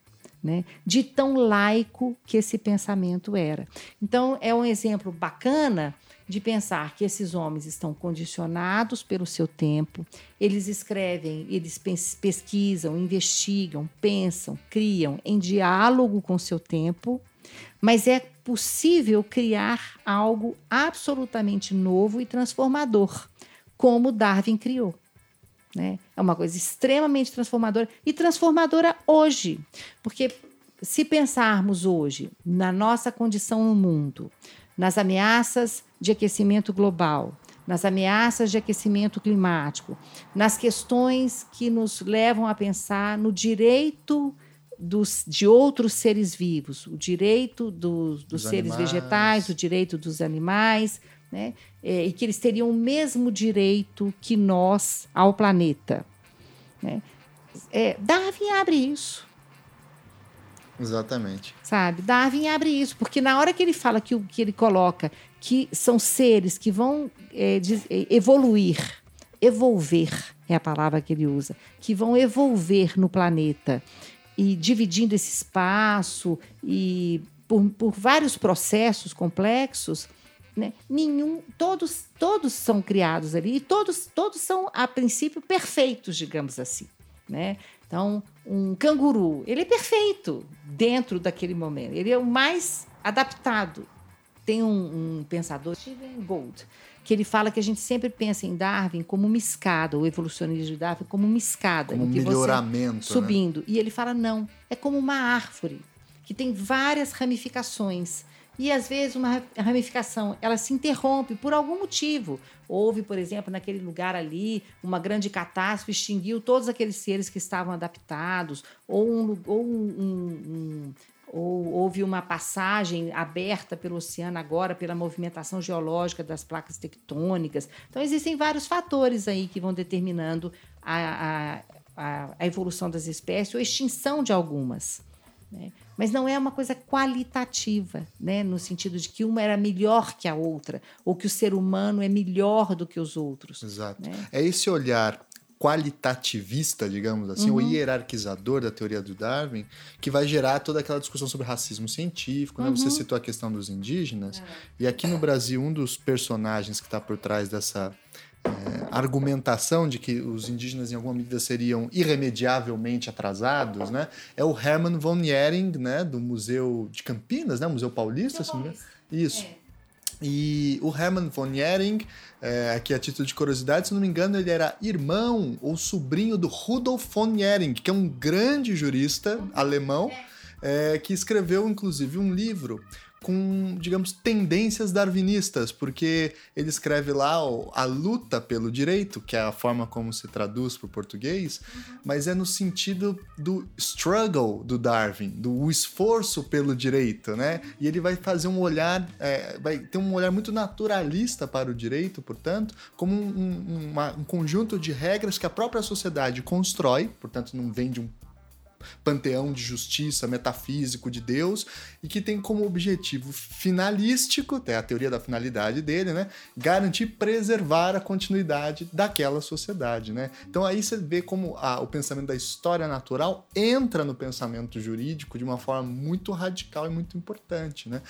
Né, de tão laico que esse pensamento era. Então, é um exemplo bacana de pensar que esses homens estão condicionados pelo seu tempo, eles escrevem, eles pesquisam, investigam, pensam, criam em diálogo com o seu tempo, mas é possível criar algo absolutamente novo e transformador, como Darwin criou. Né? É uma coisa extremamente transformadora e transformadora hoje, porque se pensarmos hoje na nossa condição no mundo, nas ameaças de aquecimento global, nas ameaças de aquecimento climático, nas questões que nos levam a pensar no direito dos, de outros seres vivos, o direito dos, dos seres animais. vegetais, o direito dos animais, né? É, e que eles teriam o mesmo direito que nós ao planeta. Né? É, Darwin abre isso. Exatamente. Sabe? Darwin abre isso, porque na hora que ele fala que, que ele coloca que são seres que vão é, é, evoluir, evolver é a palavra que ele usa, que vão evolver no planeta e dividindo esse espaço e por, por vários processos complexos, né? Nenhum, todos, todos são criados ali e todos, todos são a princípio perfeitos, digamos assim, né? Então, um canguru, ele é perfeito dentro daquele momento. Ele é o mais adaptado. Tem um, um pensador, Stephen Gould, que ele fala que a gente sempre pensa em Darwin como uma escada, o evolucionismo de Darwin como uma escada. Como um melhoramento. Né? subindo. Né? E ele fala, não, é como uma árvore, que tem várias ramificações. E às vezes uma ramificação ela se interrompe por algum motivo. Houve, por exemplo, naquele lugar ali, uma grande catástrofe, extinguiu todos aqueles seres que estavam adaptados, ou, um, ou, um, um, ou houve uma passagem aberta pelo oceano agora pela movimentação geológica das placas tectônicas. Então, existem vários fatores aí que vão determinando a, a, a evolução das espécies ou extinção de algumas. Né? Mas não é uma coisa qualitativa, né? no sentido de que uma era melhor que a outra, ou que o ser humano é melhor do que os outros. Exato. Né? É esse olhar qualitativista, digamos assim, uhum. o hierarquizador da teoria do Darwin, que vai gerar toda aquela discussão sobre racismo científico. Né? Você uhum. citou a questão dos indígenas, uhum. e aqui no Brasil, um dos personagens que está por trás dessa é, argumentação de que os indígenas em alguma medida seriam irremediavelmente atrasados, né? É o Hermann von Jering, né, do Museu de Campinas, né, Museu Paulista, Museu Paulista. Isso. É. E o Hermann von Jering, é, aqui a título de curiosidade, se não me engano, ele era irmão ou sobrinho do Rudolf von Jering, que é um grande jurista uhum. alemão, é. É, que escreveu inclusive um livro com, digamos, tendências darwinistas, porque ele escreve lá ó, a luta pelo direito, que é a forma como se traduz para o português, uhum. mas é no sentido do struggle do Darwin, do esforço pelo direito, né? E ele vai fazer um olhar, é, vai ter um olhar muito naturalista para o direito, portanto, como um, uma, um conjunto de regras que a própria sociedade constrói, portanto, não vem de um panteão de justiça metafísico de Deus e que tem como objetivo finalístico, é a teoria da finalidade dele, né, garantir preservar a continuidade daquela sociedade, né? Então aí você vê como a, o pensamento da história natural entra no pensamento jurídico de uma forma muito radical e muito importante, né?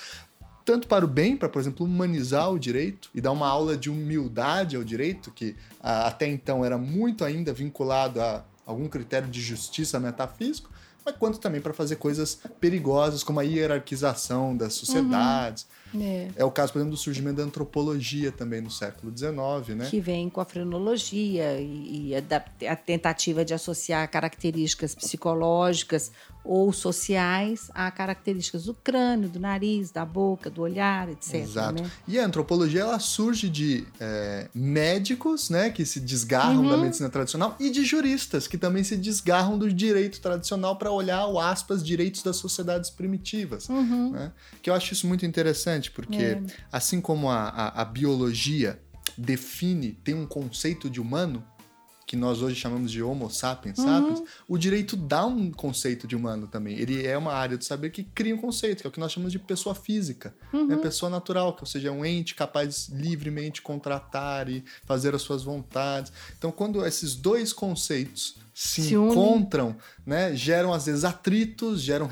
tanto para o bem, para, por exemplo, humanizar o direito e dar uma aula de humildade ao direito, que até então era muito ainda vinculado a algum critério de justiça metafísico, mas quanto também para fazer coisas perigosas, como a hierarquização das sociedades. Uhum. É. é. o caso, por exemplo, do surgimento da antropologia também no século XIX, né? Que vem com a frenologia e, e a, a, tentativa de associar características psicológicas ou sociais a características do crânio, do nariz, da boca, do olhar, etc. Exato. Né? E a antropologia ela surge de é, médicos, né, que se desgarram uhum. da medicina tradicional e de juristas que também se desgarram do direito tradicional para olhar o aspas direitos das sociedades primitivas, uhum. né? Que eu acho isso muito interessante porque é. assim como a, a, a biologia define tem um conceito de humano que nós hoje chamamos de Homo sapiens sapiens, o direito dá um conceito de humano também. Ele é uma área do saber que cria um conceito, que é o que nós chamamos de pessoa física, né? pessoa natural, que ou seja, é um ente capaz de livremente contratar e fazer as suas vontades. Então, quando esses dois conceitos se, Se encontram, né, geram às vezes atritos, geram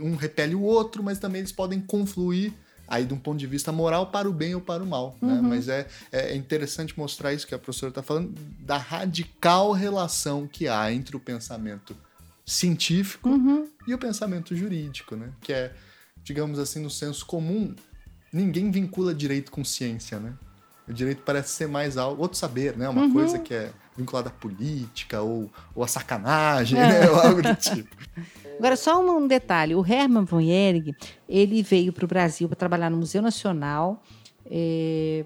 um repele o outro, mas também eles podem confluir aí de um ponto de vista moral para o bem ou para o mal, né? Mas é, é interessante mostrar isso que a professora está falando da radical relação que há entre o pensamento científico e o pensamento jurídico, né? Que é, digamos assim, no senso comum, ninguém vincula direito com ciência, né? O direito parece ser mais algo, outro saber, né? Uma coisa que é vinculada à política ou, ou à sacanagem, né? Ou algo do tipo. Agora, só um detalhe: o Hermann von Ehring ele veio para o Brasil para trabalhar no Museu Nacional. eh,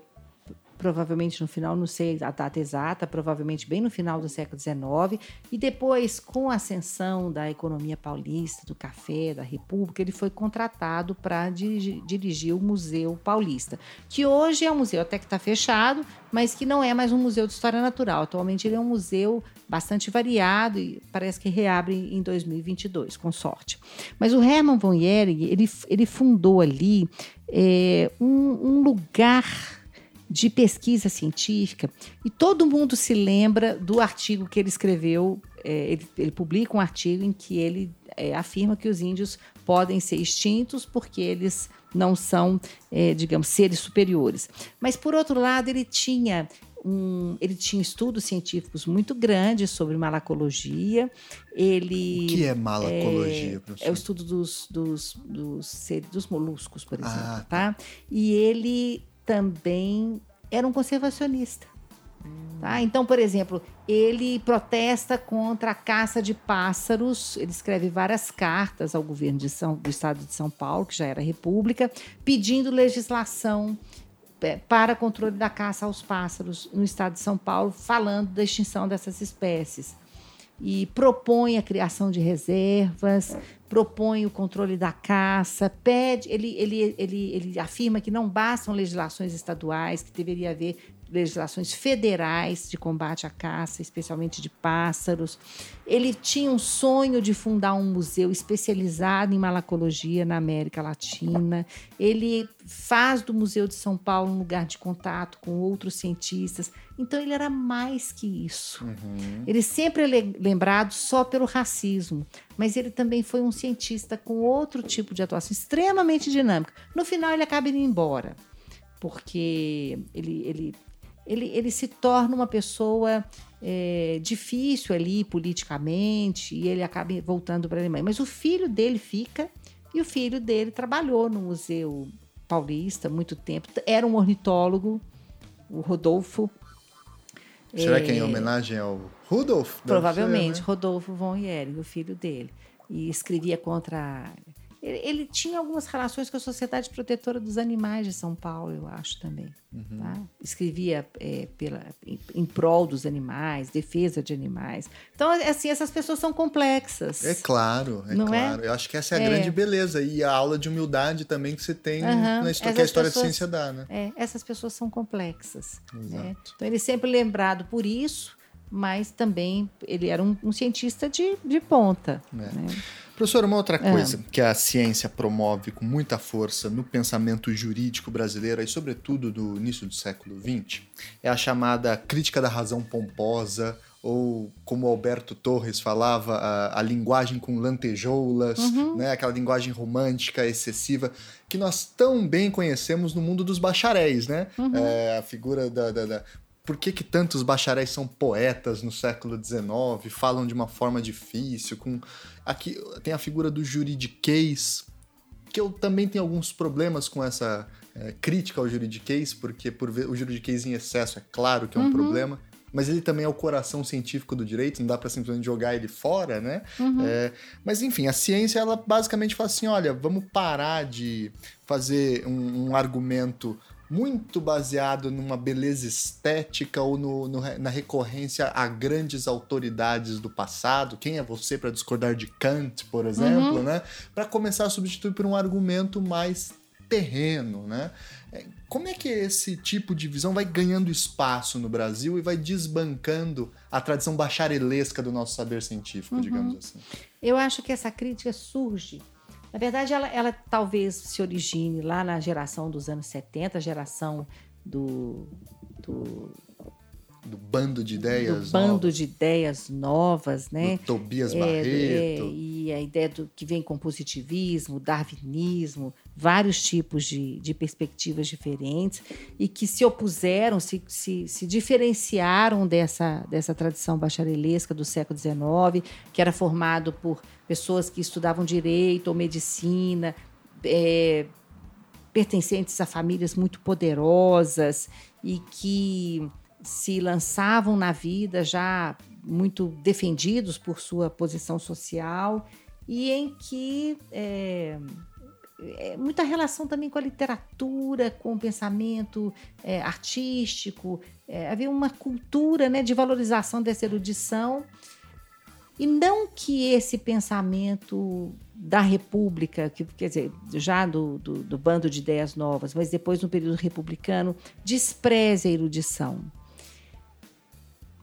provavelmente no final, não sei a data exata, provavelmente bem no final do século XIX, e depois, com a ascensão da economia paulista, do café, da República, ele foi contratado para dirigir, dirigir o Museu Paulista, que hoje é um museu até que está fechado, mas que não é mais um museu de história natural. Atualmente ele é um museu bastante variado e parece que reabre em 2022, com sorte. Mas o Hermann von Ehring, ele, ele fundou ali é, um, um lugar de pesquisa científica e todo mundo se lembra do artigo que ele escreveu. é, ele, ele publica um artigo em que ele é, afirma que os índios podem ser extintos porque eles não são, é, digamos, seres superiores. Mas, por outro lado, ele tinha um, ele tinha estudos científicos muito grandes sobre malacologia. Ele O que é malacologia, é o professor? estudo dos, dos, dos, seres- dos moluscos, por exemplo. Ah, tá? E ele também era um conservacionista. Tá? Então, por exemplo, ele protesta contra a caça de pássaros. Ele escreve várias cartas ao governo de São, do estado de São Paulo, que já era república, pedindo legislação é, para controle da caça aos pássaros no estado de São Paulo, falando da extinção dessas espécies. E propõe a criação de reservas, propõe o controle da caça, pede, ele, ele, ele, ele afirma que não bastam legislações estaduais, que deveria haver legislações federais de combate à caça, especialmente de pássaros. Ele tinha um sonho de fundar um museu especializado em malacologia na América Latina. Ele faz do Museu de São Paulo um lugar de contato com outros cientistas. Então ele era mais que isso. Ele sempre é le- lembrado só pelo racismo, mas ele também foi um cientista com outro tipo de atuação extremamente dinâmica. No final ele acaba indo embora, porque ele, ele, ele, ele se torna uma pessoa é, difícil ali politicamente e ele acaba voltando para a Alemanha. Mas o filho dele fica e o filho dele trabalhou no Museu Paulista muito tempo. Era um ornitólogo, o Rodolfo. Será que é em homenagem ao Rudolf? Provavelmente, ser, né? Rodolfo von Ehring, o filho dele. E escrevia contra. Ele, ele tinha algumas relações com a Sociedade Protetora dos Animais de São Paulo, eu acho também. Uhum. tá? Escrevia é, pela, em, em prol dos animais, defesa de animais. Então, assim, essas pessoas são complexas. É claro, é Não é? claro. Eu acho que essa é a É. grande beleza. E a aula de humildade também que você tem Aham. na história, Essas que a história pessoas- de ciência dá, né? É, essas pessoas são complexas. né? Então ele é sempre lembrado por isso, mas também ele era um, um cientista de, de ponta. É. né? Professor, uma outra É. coisa que a ciência promove com muita força no pensamento jurídico brasileiro, e sobretudo do início do século XX, é a chamada crítica da razão pomposa, ou como Alberto Torres falava, a, a linguagem com lantejoulas, né? aquela linguagem romântica, excessiva, que nós tão bem conhecemos no mundo dos bacharéis, né? É, a figura da- da- da, por que, que tantos bacharéis são poetas no século XIX, falam de uma forma difícil, com aqui tem a figura do juridiquês, que eu também tenho alguns problemas com essa é, crítica ao juridiquês, porque por ver, o juridiquês em excesso é claro que é um problema, mas ele também é o coração científico do direito, não dá para simplesmente jogar ele fora, né? É, mas enfim, a ciência ela basicamente fala assim, olha, vamos parar de fazer um, um argumento muito baseado numa beleza estética ou no- no na recorrência a grandes autoridades do passado. Quem é você para discordar de Kant, por exemplo, né? Para começar a substituir por um argumento mais terreno, né? É, como é que esse tipo de visão vai ganhando espaço no Brasil e vai desbancando a tradição bacharelesca do nosso saber científico, uhum. digamos assim? Eu acho que essa crítica surge. Na verdade, ela, ela talvez se origine lá na geração dos anos 70, a geração do, do do bando de ideias do bando novas. de ideias novas, né? Do Tobias é, Barreto. É, e a ideia do que vem com positivismo, darwinismo, vários tipos de, de perspectivas diferentes e que se opuseram, se, se, se diferenciaram dessa, dessa tradição bacharelesca do século XIX, que era formado por pessoas que estudavam direito ou medicina, é, pertencentes a famílias muito poderosas e que se lançavam na vida já muito defendidos por sua posição social e em que é, é, muita relação também com a literatura, com o pensamento é, artístico, é, havia uma cultura né, de valorização dessa erudição. E não que esse pensamento da República, que, quer dizer, já do, do, do bando de ideias novas, mas depois no período republicano, despreze a erudição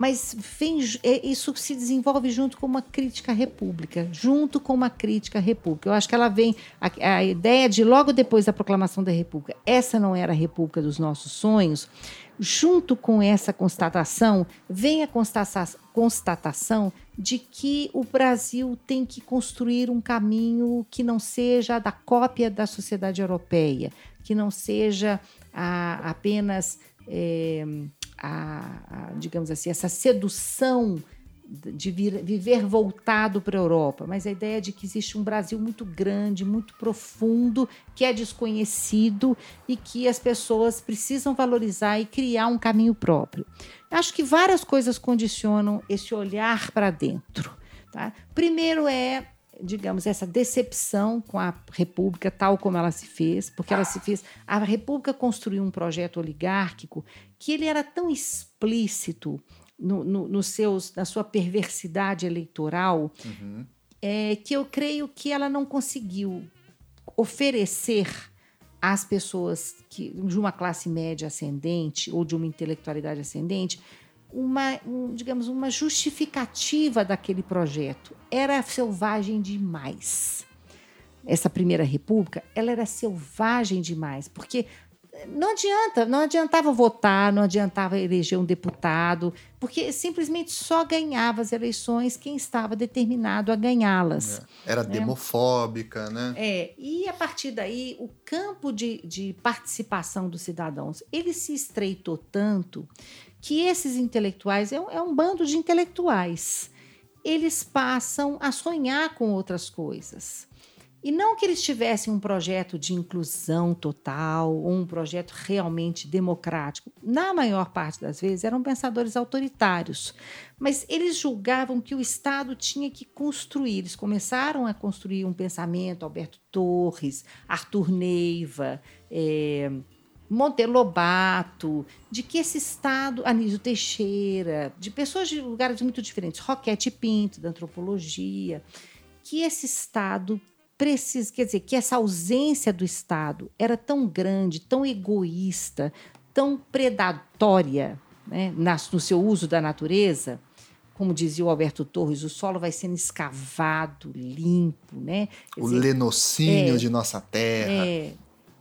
mas vem, é, isso se desenvolve junto com uma crítica República, junto com uma crítica República. Eu acho que ela vem, a, a, ideia de logo depois da proclamação da República, essa não era a República dos nossos sonhos, junto com essa constatação, vem a constatação de que o Brasil tem que construir um caminho que não seja da cópia da sociedade europeia, que não seja a, apenas. É, a, a, digamos assim, essa sedução de vir, viver voltado para a Europa, mas a ideia de que existe um Brasil muito grande, muito profundo, que é desconhecido e que as pessoas precisam valorizar e criar um caminho próprio. Acho que várias coisas condicionam esse olhar para dentro. Tá? Primeiro é digamos, essa decepção com a República tal como ela se fez, porque ela se fez. A República construiu um projeto oligárquico que ele era tão explícito no, no, no seus, na sua perversidade eleitoral, uhum. é, que eu creio que ela não conseguiu oferecer às pessoas que, de uma classe média ascendente ou de uma intelectualidade ascendente uma, um, digamos, uma justificativa daquele projeto. Era selvagem demais. Essa primeira república, ela era selvagem demais, porque não adianta, não adiantava votar, não adiantava eleger um deputado, porque simplesmente só ganhava as eleições quem estava determinado a ganhá-las. É. Era né? demofóbica, né? É, e a partir daí o campo de, de participação dos cidadãos ele se estreitou tanto que esses intelectuais, é um, é um bando de intelectuais, eles passam a sonhar com outras coisas. E não que eles tivessem um projeto de inclusão total, ou um projeto realmente democrático. Na maior parte das vezes eram pensadores autoritários, mas eles julgavam que o Estado tinha que construir. Eles começaram a construir um pensamento, Alberto Torres, Arthur Neiva, é, Monteiro Lobato, de que esse Estado, Anísio Teixeira, de pessoas de lugares muito diferentes, Roquete Pinto, da antropologia, que esse Estado precisa, quer dizer, que essa ausência do Estado era tão grande, tão egoísta, tão predatória né, no seu uso da natureza, como dizia o Alberto Torres, o solo vai sendo escavado, limpo, né? Quer o dizer, lenocínio é, de nossa terra. É,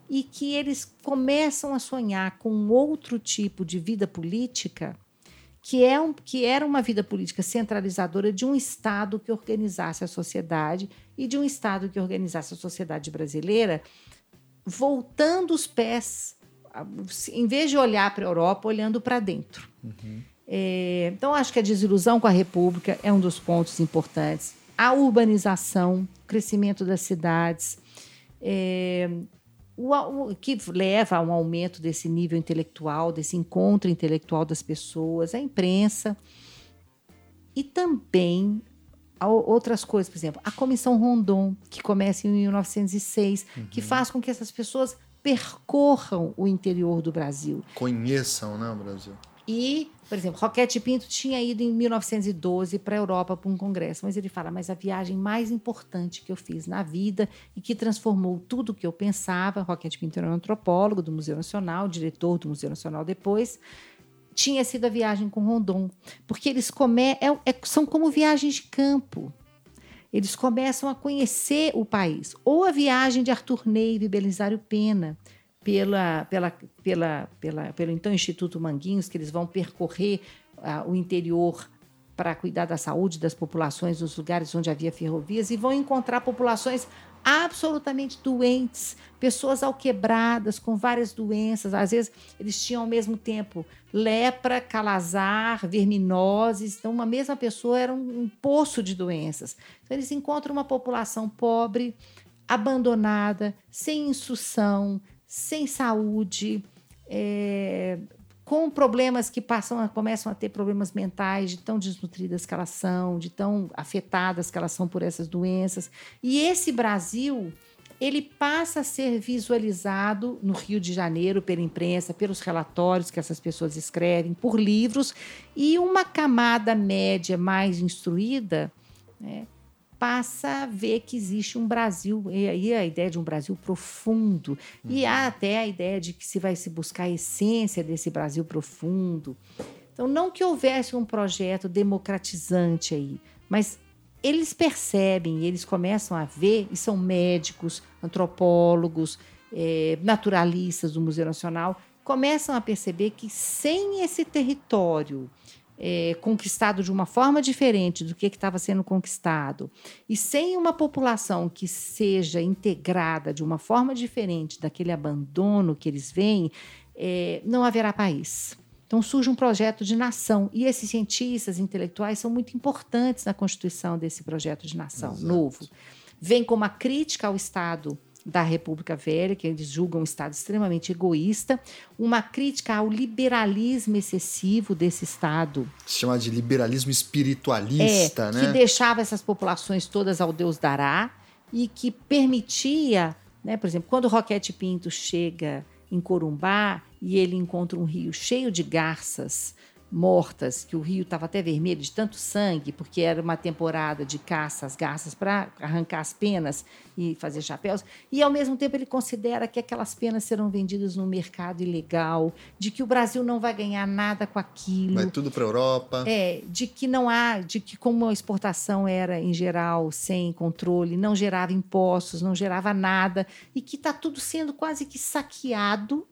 e que eles começam a sonhar com outro tipo de vida política que, é um, que era uma vida política centralizadora de um Estado que organizasse a sociedade e de um Estado que organizasse a sociedade brasileira, voltando os pés, em vez de olhar para a Europa, olhando para dentro. Uhum. É, então, acho que a desilusão com a República é um dos pontos importantes. A urbanização, o crescimento das cidades, é, o, o, que leva a um aumento desse nível intelectual, desse encontro intelectual das pessoas, a imprensa e também outras coisas, por exemplo, a Comissão Rondon, que começa em 1906, uhum. que faz com que essas pessoas percorram o interior do Brasil. Conheçam né, o Brasil. E, por exemplo, Roquete Pinto tinha ido em 1912 para a Europa para um congresso, mas ele fala: mas a viagem mais importante que eu fiz na vida e que transformou tudo o que eu pensava. Roquete Pinto era um antropólogo do Museu Nacional, diretor do Museu Nacional depois. Tinha sido a viagem com Rondon, porque eles come é, é, são como viagens de campo. Eles começam a conhecer o país. Ou a viagem de Arthur Neiva e Belisário Pena, pela, pela, pela, pela, pelo então Instituto Manguinhos, que eles vão percorrer uh, o interior para cuidar da saúde das populações nos lugares onde havia ferrovias e vão encontrar populações absolutamente doentes, pessoas alquebradas com várias doenças. Às vezes eles tinham ao mesmo tempo lepra, calazar, verminoses. Então, uma mesma pessoa era um, um poço de doenças. Então, eles encontram uma população pobre, abandonada, sem instrução, sem saúde, é, com problemas que passam, começam a ter problemas mentais, de tão desnutridas que elas são, de tão afetadas que elas são por essas doenças. E esse Brasil, ele passa a ser visualizado no Rio de Janeiro pela imprensa, pelos relatórios que essas pessoas escrevem, por livros, e uma camada média mais instruída, né, passa a ver que existe um Brasil, e aí a ideia de um Brasil profundo, uhum. e há até a ideia de que se vai se buscar a essência desse Brasil profundo. Então, não que houvesse um projeto democratizante aí, mas eles percebem, eles começam a ver, e são médicos, antropólogos, é, naturalistas do Museu Nacional, começam a perceber que sem esse território é, conquistado de uma forma diferente do que estava sendo conquistado, e sem uma população que seja integrada de uma forma diferente daquele abandono que eles veem, é, não haverá país. Então surge um projeto de nação e esses cientistas intelectuais são muito importantes na constituição desse projeto de nação Exato. novo. Vem como uma crítica ao Estado da República Velha, que eles julgam um Estado extremamente egoísta, uma crítica ao liberalismo excessivo desse Estado. Se chama de liberalismo espiritualista, é, né? Que deixava essas populações todas ao Deus dará e que permitia, né, por exemplo, quando o Roquete Pinto chega em Corumbá e ele encontra um rio cheio de garças mortas, que o rio estava até vermelho de tanto sangue, porque era uma temporada de caça às garças para arrancar as penas e fazer chapéus. E, ao mesmo tempo, ele considera que aquelas penas serão vendidas no mercado ilegal, de que o Brasil não vai ganhar nada com aquilo. Vai tudo para a Europa. É, de que não há, de que como a exportação era, em geral, sem controle, não gerava impostos, não gerava nada, e que está tudo sendo quase que saqueado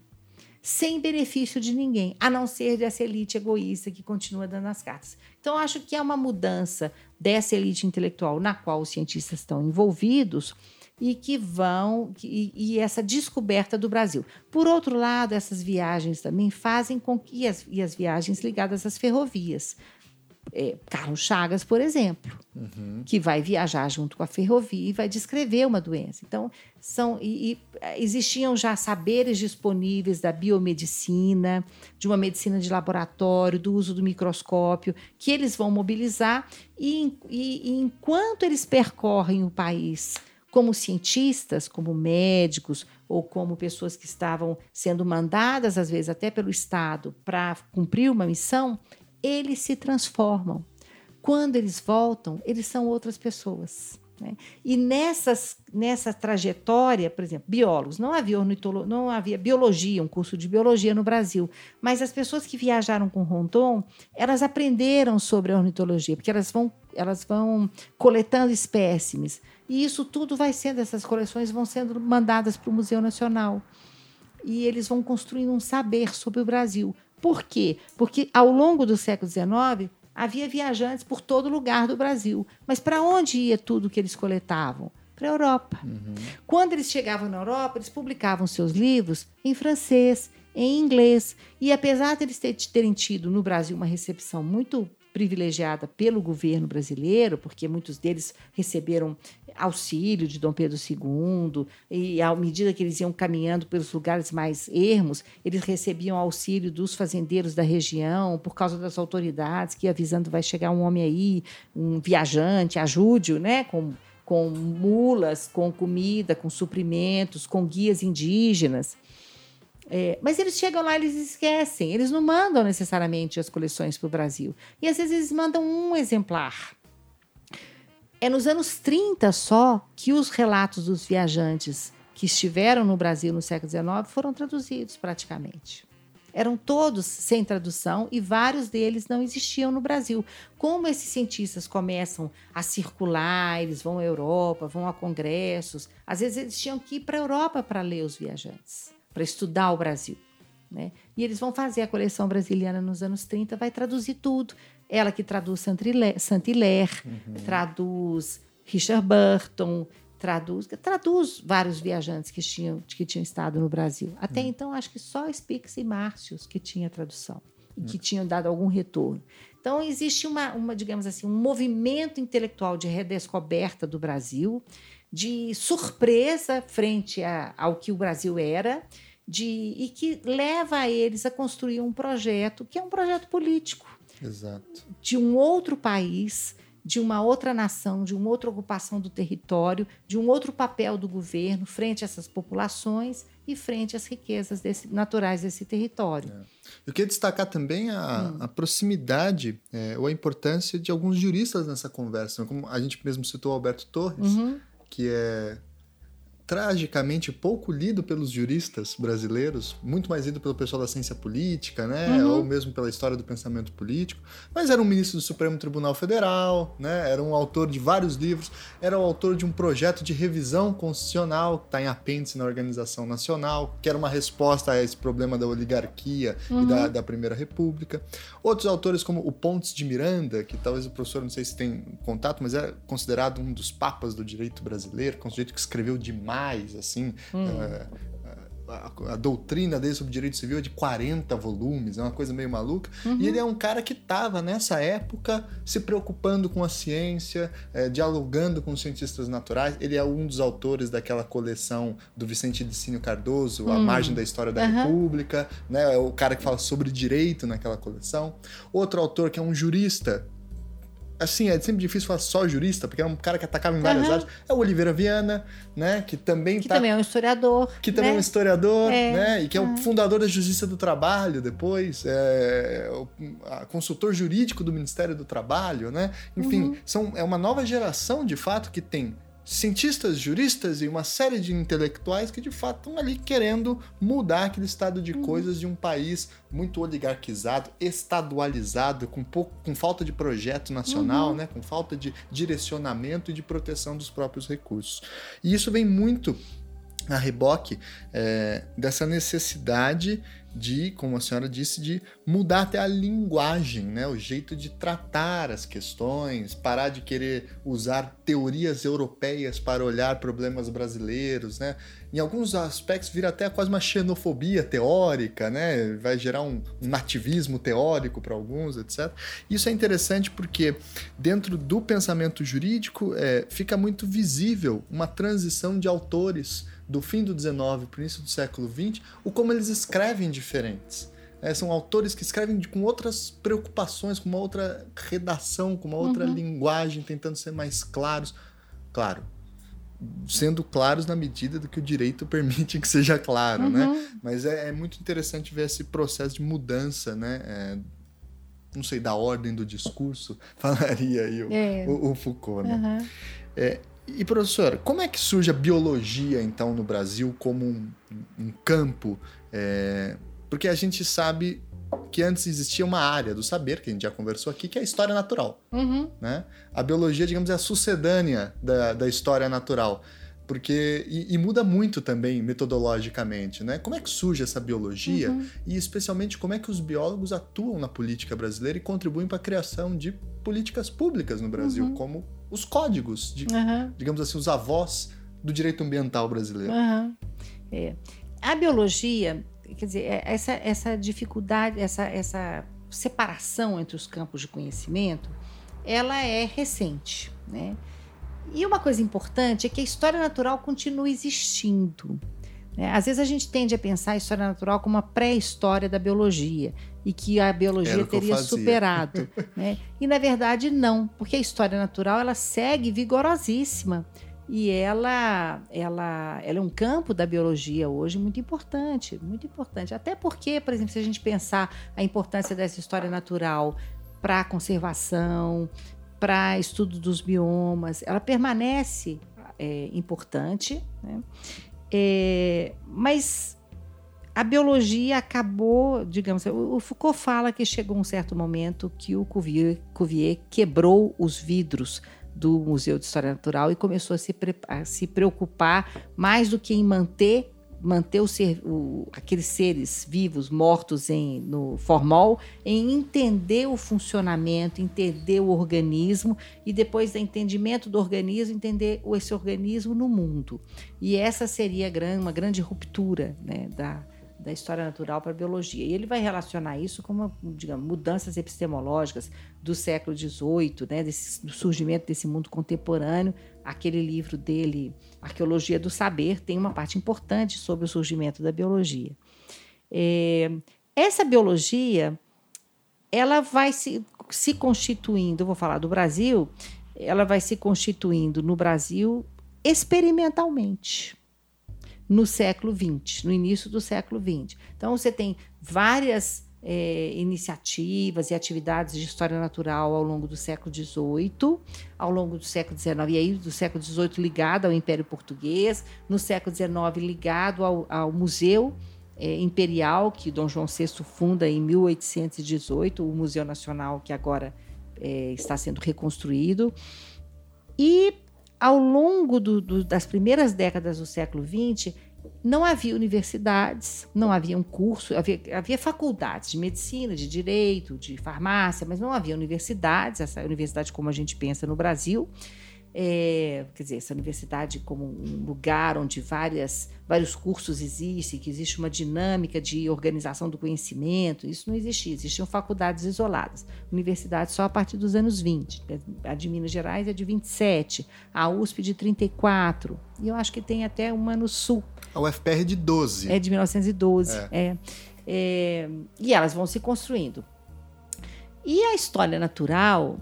sem benefício de ninguém, a não ser dessa elite egoísta que continua dando as cartas. Então, acho que é uma mudança dessa elite intelectual na qual os cientistas estão envolvidos e que vão e, e, essa descoberta do Brasil. Por outro lado, essas viagens também fazem com que as, e as viagens ligadas às ferrovias é, Carlos Chagas, por exemplo, uhum. que vai viajar junto com a ferrovia e vai descrever uma doença. Então, são e, e, existiam já saberes disponíveis da biomedicina, de uma medicina de laboratório, do uso do microscópio, que eles vão mobilizar e, e, e enquanto eles percorrem o país como cientistas, como médicos ou como pessoas que estavam sendo mandadas às vezes até pelo Estado para cumprir uma missão, eles se transformam. Quando eles voltam, eles são outras pessoas. Né? E nessas, nessa trajetória, por exemplo, biólogos, não havia, não havia biologia, um curso de biologia no Brasil, mas as pessoas que viajaram com Rondon, elas aprenderam sobre a ornitologia, porque elas vão, elas vão coletando espécimes. E isso tudo vai sendo, essas coleções vão sendo mandadas para o Museu Nacional. E eles vão construindo um saber sobre o Brasil. Por quê? Porque ao longo do século XIX havia viajantes por todo lugar do Brasil. Mas para onde ia tudo que eles coletavam? Para a Europa. Uhum. Quando eles chegavam na Europa, eles publicavam seus livros em francês, em inglês. E apesar de eles terem tido no Brasil uma recepção muito privilegiada pelo governo brasileiro, porque muitos deles receberam auxílio de Dom Pedro II, e à medida que eles iam caminhando pelos lugares mais ermos, eles recebiam auxílio dos fazendeiros da região, por causa das autoridades que avisando vai chegar um homem aí, um viajante, ajude-o, né, com, com mulas, com comida, com suprimentos, com guias indígenas. É, mas eles chegam lá eles esquecem. Eles não mandam necessariamente as coleções para o Brasil. E às vezes eles mandam um exemplar. É nos anos 30 só que os relatos dos viajantes que estiveram no Brasil no século XIX foram traduzidos praticamente. Eram todos sem tradução e vários deles não existiam no Brasil. Como esses cientistas começam a circular, eles vão à Europa, vão a congressos, às vezes eles tinham que ir para a Europa para ler os viajantes, para estudar o Brasil. Né? E eles vão fazer a coleção brasiliana nos anos 30, vai traduzir tudo. Ela que traduz Saint-Hilaire, uhum. traduz Richard Burton, traduz, traduz vários viajantes que tinham, que tinham estado no Brasil. Até uhum. então, acho que só Spix e Márcios que tinha tradução e que uhum. tinham dado algum retorno. Então, existe uma, uma, digamos assim, um movimento intelectual de redescoberta do Brasil, de surpresa frente a, ao que o Brasil era, de, e que leva a eles a construir um projeto que é um projeto político Exato. de um outro país, de uma outra nação, de uma outra ocupação do território, de um outro papel do governo frente a essas populações e frente às riquezas desse, naturais desse território. É. Eu queria destacar também a, hum. a proximidade é, ou a importância de alguns juristas nessa conversa, como a gente mesmo citou Alberto Torres, uhum. Que é tragicamente pouco lido pelos juristas brasileiros, muito mais lido pelo pessoal da ciência política, né, uhum. ou mesmo pela história do pensamento político, mas era um ministro do Supremo Tribunal Federal, né, era um autor de vários livros, era o autor de um projeto de revisão constitucional que está em apêndice na Organização Nacional, que era uma resposta a esse problema da oligarquia uhum. e da, uhum. da Primeira República. Outros autores como o Pontes de Miranda, que talvez o professor não sei se tem contato, mas é considerado um dos papas do direito brasileiro, sujeito que escreveu demais mais, assim. Hum. Uh, a, a, doutrina dele sobre direito civil é de 40 volumes, é uma coisa meio maluca. Uhum. E ele é um cara que estava nessa época se preocupando com a ciência, é, dialogando com os cientistas naturais. Ele é um dos autores daquela coleção do Vicente Licínio Cardoso, uhum. A hum. Margem da História da uhum. República, né? É o cara que fala sobre direito naquela coleção. Outro autor que é um jurista, assim, é sempre difícil falar só jurista, porque é um cara que atacava em várias uhum. áreas. É o Oliveira Viana, né? Que também que tá, também é um historiador. Que também né? é um historiador, é. né? E que é o fundador da Justiça do Trabalho depois, é o consultor jurídico do Ministério do Trabalho, né? Enfim, uhum. são, é uma nova geração, de fato, que tem cientistas, juristas e uma série de intelectuais que de fato estão ali querendo mudar aquele estado de uhum. coisas de um país muito oligarquizado, estadualizado, com pouco, com falta de projeto nacional, uhum. né, com falta de direcionamento e de proteção dos próprios recursos. E isso vem muito a reboque é, dessa necessidade de, como a senhora disse, de mudar até a linguagem, né? o jeito de tratar as questões, parar de querer usar teorias europeias para olhar problemas brasileiros. Né? Em alguns aspectos vira até quase uma xenofobia teórica, né? vai gerar um, nativismo teórico para alguns, etc. Isso é interessante porque dentro do pensamento jurídico é, fica muito visível uma transição de autores do fim do 19 para o início do século 20, o como eles escrevem diferentes. É, são autores que escrevem com outras preocupações, com uma outra redação, com uma outra uhum. linguagem, tentando ser mais claros. Claro, sendo claros na medida do que o direito permite que seja claro, né? uhum. né? Mas é, é, muito interessante ver esse processo de mudança, né? É, não sei, da ordem do discurso, falaria aí o, é. o, o Foucault, né? Uhum. E professor, como é que surge a biologia então no Brasil como um, um campo? É, porque a gente sabe que antes existia uma área do saber, que a gente já conversou aqui, que é a história natural. Uhum. Né? A biologia, digamos, é a sucedânea da, da história natural. Porque, e, e, muda muito também metodologicamente, né? Como é que surge essa biologia uhum. e, especialmente, como é que os biólogos atuam na política brasileira e contribuem para a criação de políticas públicas no Brasil, uhum. como os códigos, de, uhum. digamos assim, os avós do direito ambiental brasileiro. Uhum. É. A biologia, quer dizer, é, essa, essa dificuldade, essa, essa separação entre os campos de conhecimento, ela é recente, né? E uma coisa importante é que a história natural continua existindo. Né? Às vezes a gente tende a pensar a história natural como uma pré-história da biologia e que a biologia teria superado. né? E na verdade não, porque a história natural ela segue vigorosíssima. e ela, ela, ela é um campo da biologia hoje muito importante, muito importante. Até porque, por exemplo, se a gente pensar a importância dessa história natural para a conservação, para estudo dos biomas, ela permanece é, importante, né? É, mas a biologia acabou, digamos, o Foucault fala que chegou um certo momento que o Cuvier, Cuvier quebrou os vidros do Museu de História Natural e começou a se, a se preocupar mais do que em manter manter o ser, o, aqueles seres vivos mortos em, no formol, em entender o funcionamento, entender o organismo e depois do entendimento do organismo, entender esse organismo no mundo. E essa seria uma grande ruptura né, da, da história natural para a biologia. E ele vai relacionar isso com uma, digamos, mudanças epistemológicas do século XVIII, né, desse, do surgimento desse mundo contemporâneo. Aquele livro dele, Arqueologia do Saber, tem uma parte importante sobre o surgimento da biologia. É, essa biologia, ela vai se, se constituindo, vou falar do Brasil, ela vai se constituindo no Brasil experimentalmente no século XX, no início do século XX. Então, você tem várias é, iniciativas e atividades de história natural ao longo do século XVIII, ao longo do século XIX, e aí do século XVIII ligado ao Império Português, no século XIX ligado ao, ao Museu é, Imperial, que Dom João VI funda em 1818, o Museu Nacional que agora é, está sendo reconstruído. E ao longo do, do, das primeiras décadas do século XX, não havia universidades, não havia um curso, havia, havia, faculdades de medicina, de direito, de farmácia, mas não havia universidades, essa universidade como a gente pensa no Brasil é, quer dizer, essa universidade como um lugar onde várias, vários cursos existem, que existe uma dinâmica de organização do conhecimento, isso não existia, existiam faculdades isoladas. Universidade só a partir dos anos 20, a de Minas Gerais é de 27, a USP de 34, e eu acho que tem até uma no Sul. A UFPR de 12. É de 1912, é. é. é e elas vão se construindo. E a história natural,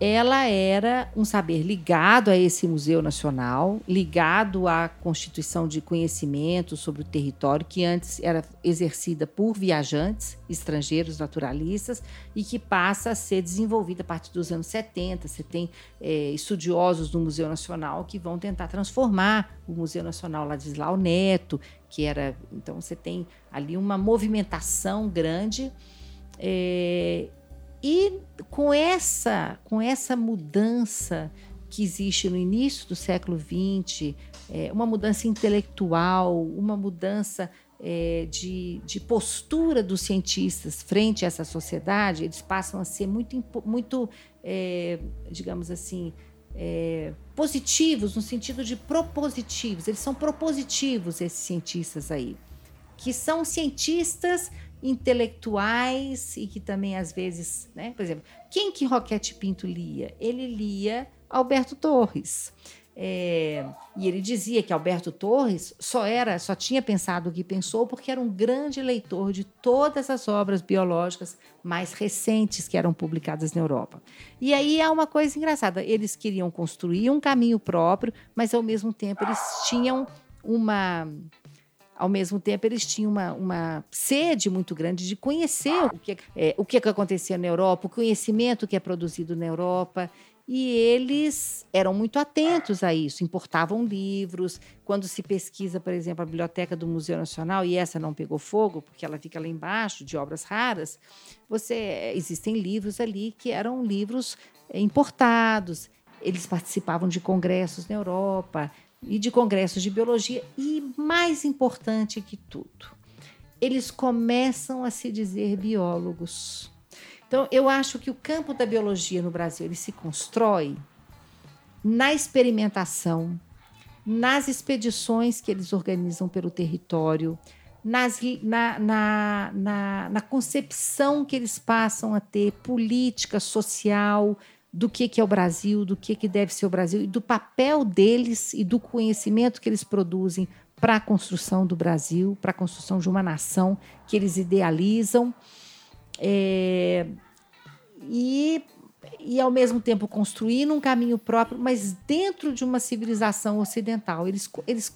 ela era um saber ligado a esse Museu Nacional, ligado à constituição de conhecimento sobre o território, que antes era exercida por viajantes estrangeiros naturalistas e que passa a ser desenvolvida a partir dos anos 70. Você tem é, estudiosos do Museu Nacional que vão tentar transformar o Museu Nacional Ladislau Neto, que era. Então, você tem ali uma movimentação grande. É, e com essa, com essa mudança que existe no início do século XX, é, uma mudança intelectual, uma mudança é, de, de, postura dos cientistas frente a essa sociedade, eles passam a ser muito, muito é, digamos assim, é, positivos, no sentido de propositivos. Eles são propositivos, esses cientistas aí, que são cientistas intelectuais e que também às vezes, né? Por exemplo, quem que Roquete Pinto lia? Ele lia Alberto Torres. É, e ele dizia que Alberto Torres só era, só tinha pensado o que pensou porque era um grande leitor de todas as obras biológicas mais recentes que eram publicadas na Europa. E aí há uma coisa engraçada: eles queriam construir um caminho próprio, mas ao mesmo tempo eles tinham uma ao mesmo tempo eles tinham uma, uma sede muito grande de conhecer o que, é, o que, é que acontecia na Europa, o conhecimento que é produzido na Europa. E eles eram muito atentos a isso, importavam livros. Quando se pesquisa, por exemplo, a biblioteca do Museu Nacional, e essa não pegou fogo, porque ela fica lá embaixo, de obras raras, você existem livros ali que eram livros importados. Eles participavam de congressos na Europa, e de congressos de biologia e mais importante que tudo, eles começam a se dizer biólogos. Então, eu acho que o campo da biologia no Brasil ele se constrói na experimentação, nas expedições que eles organizam pelo território, nas, na, na, na, na concepção que eles passam a ter política, social, do que, que é o Brasil, do que, que deve ser o Brasil e do papel deles e do conhecimento que eles produzem para a construção do Brasil, para a construção de uma nação que eles idealizam. É, e e ao mesmo tempo construindo um caminho próprio, mas dentro de uma civilização ocidental. Eles, eles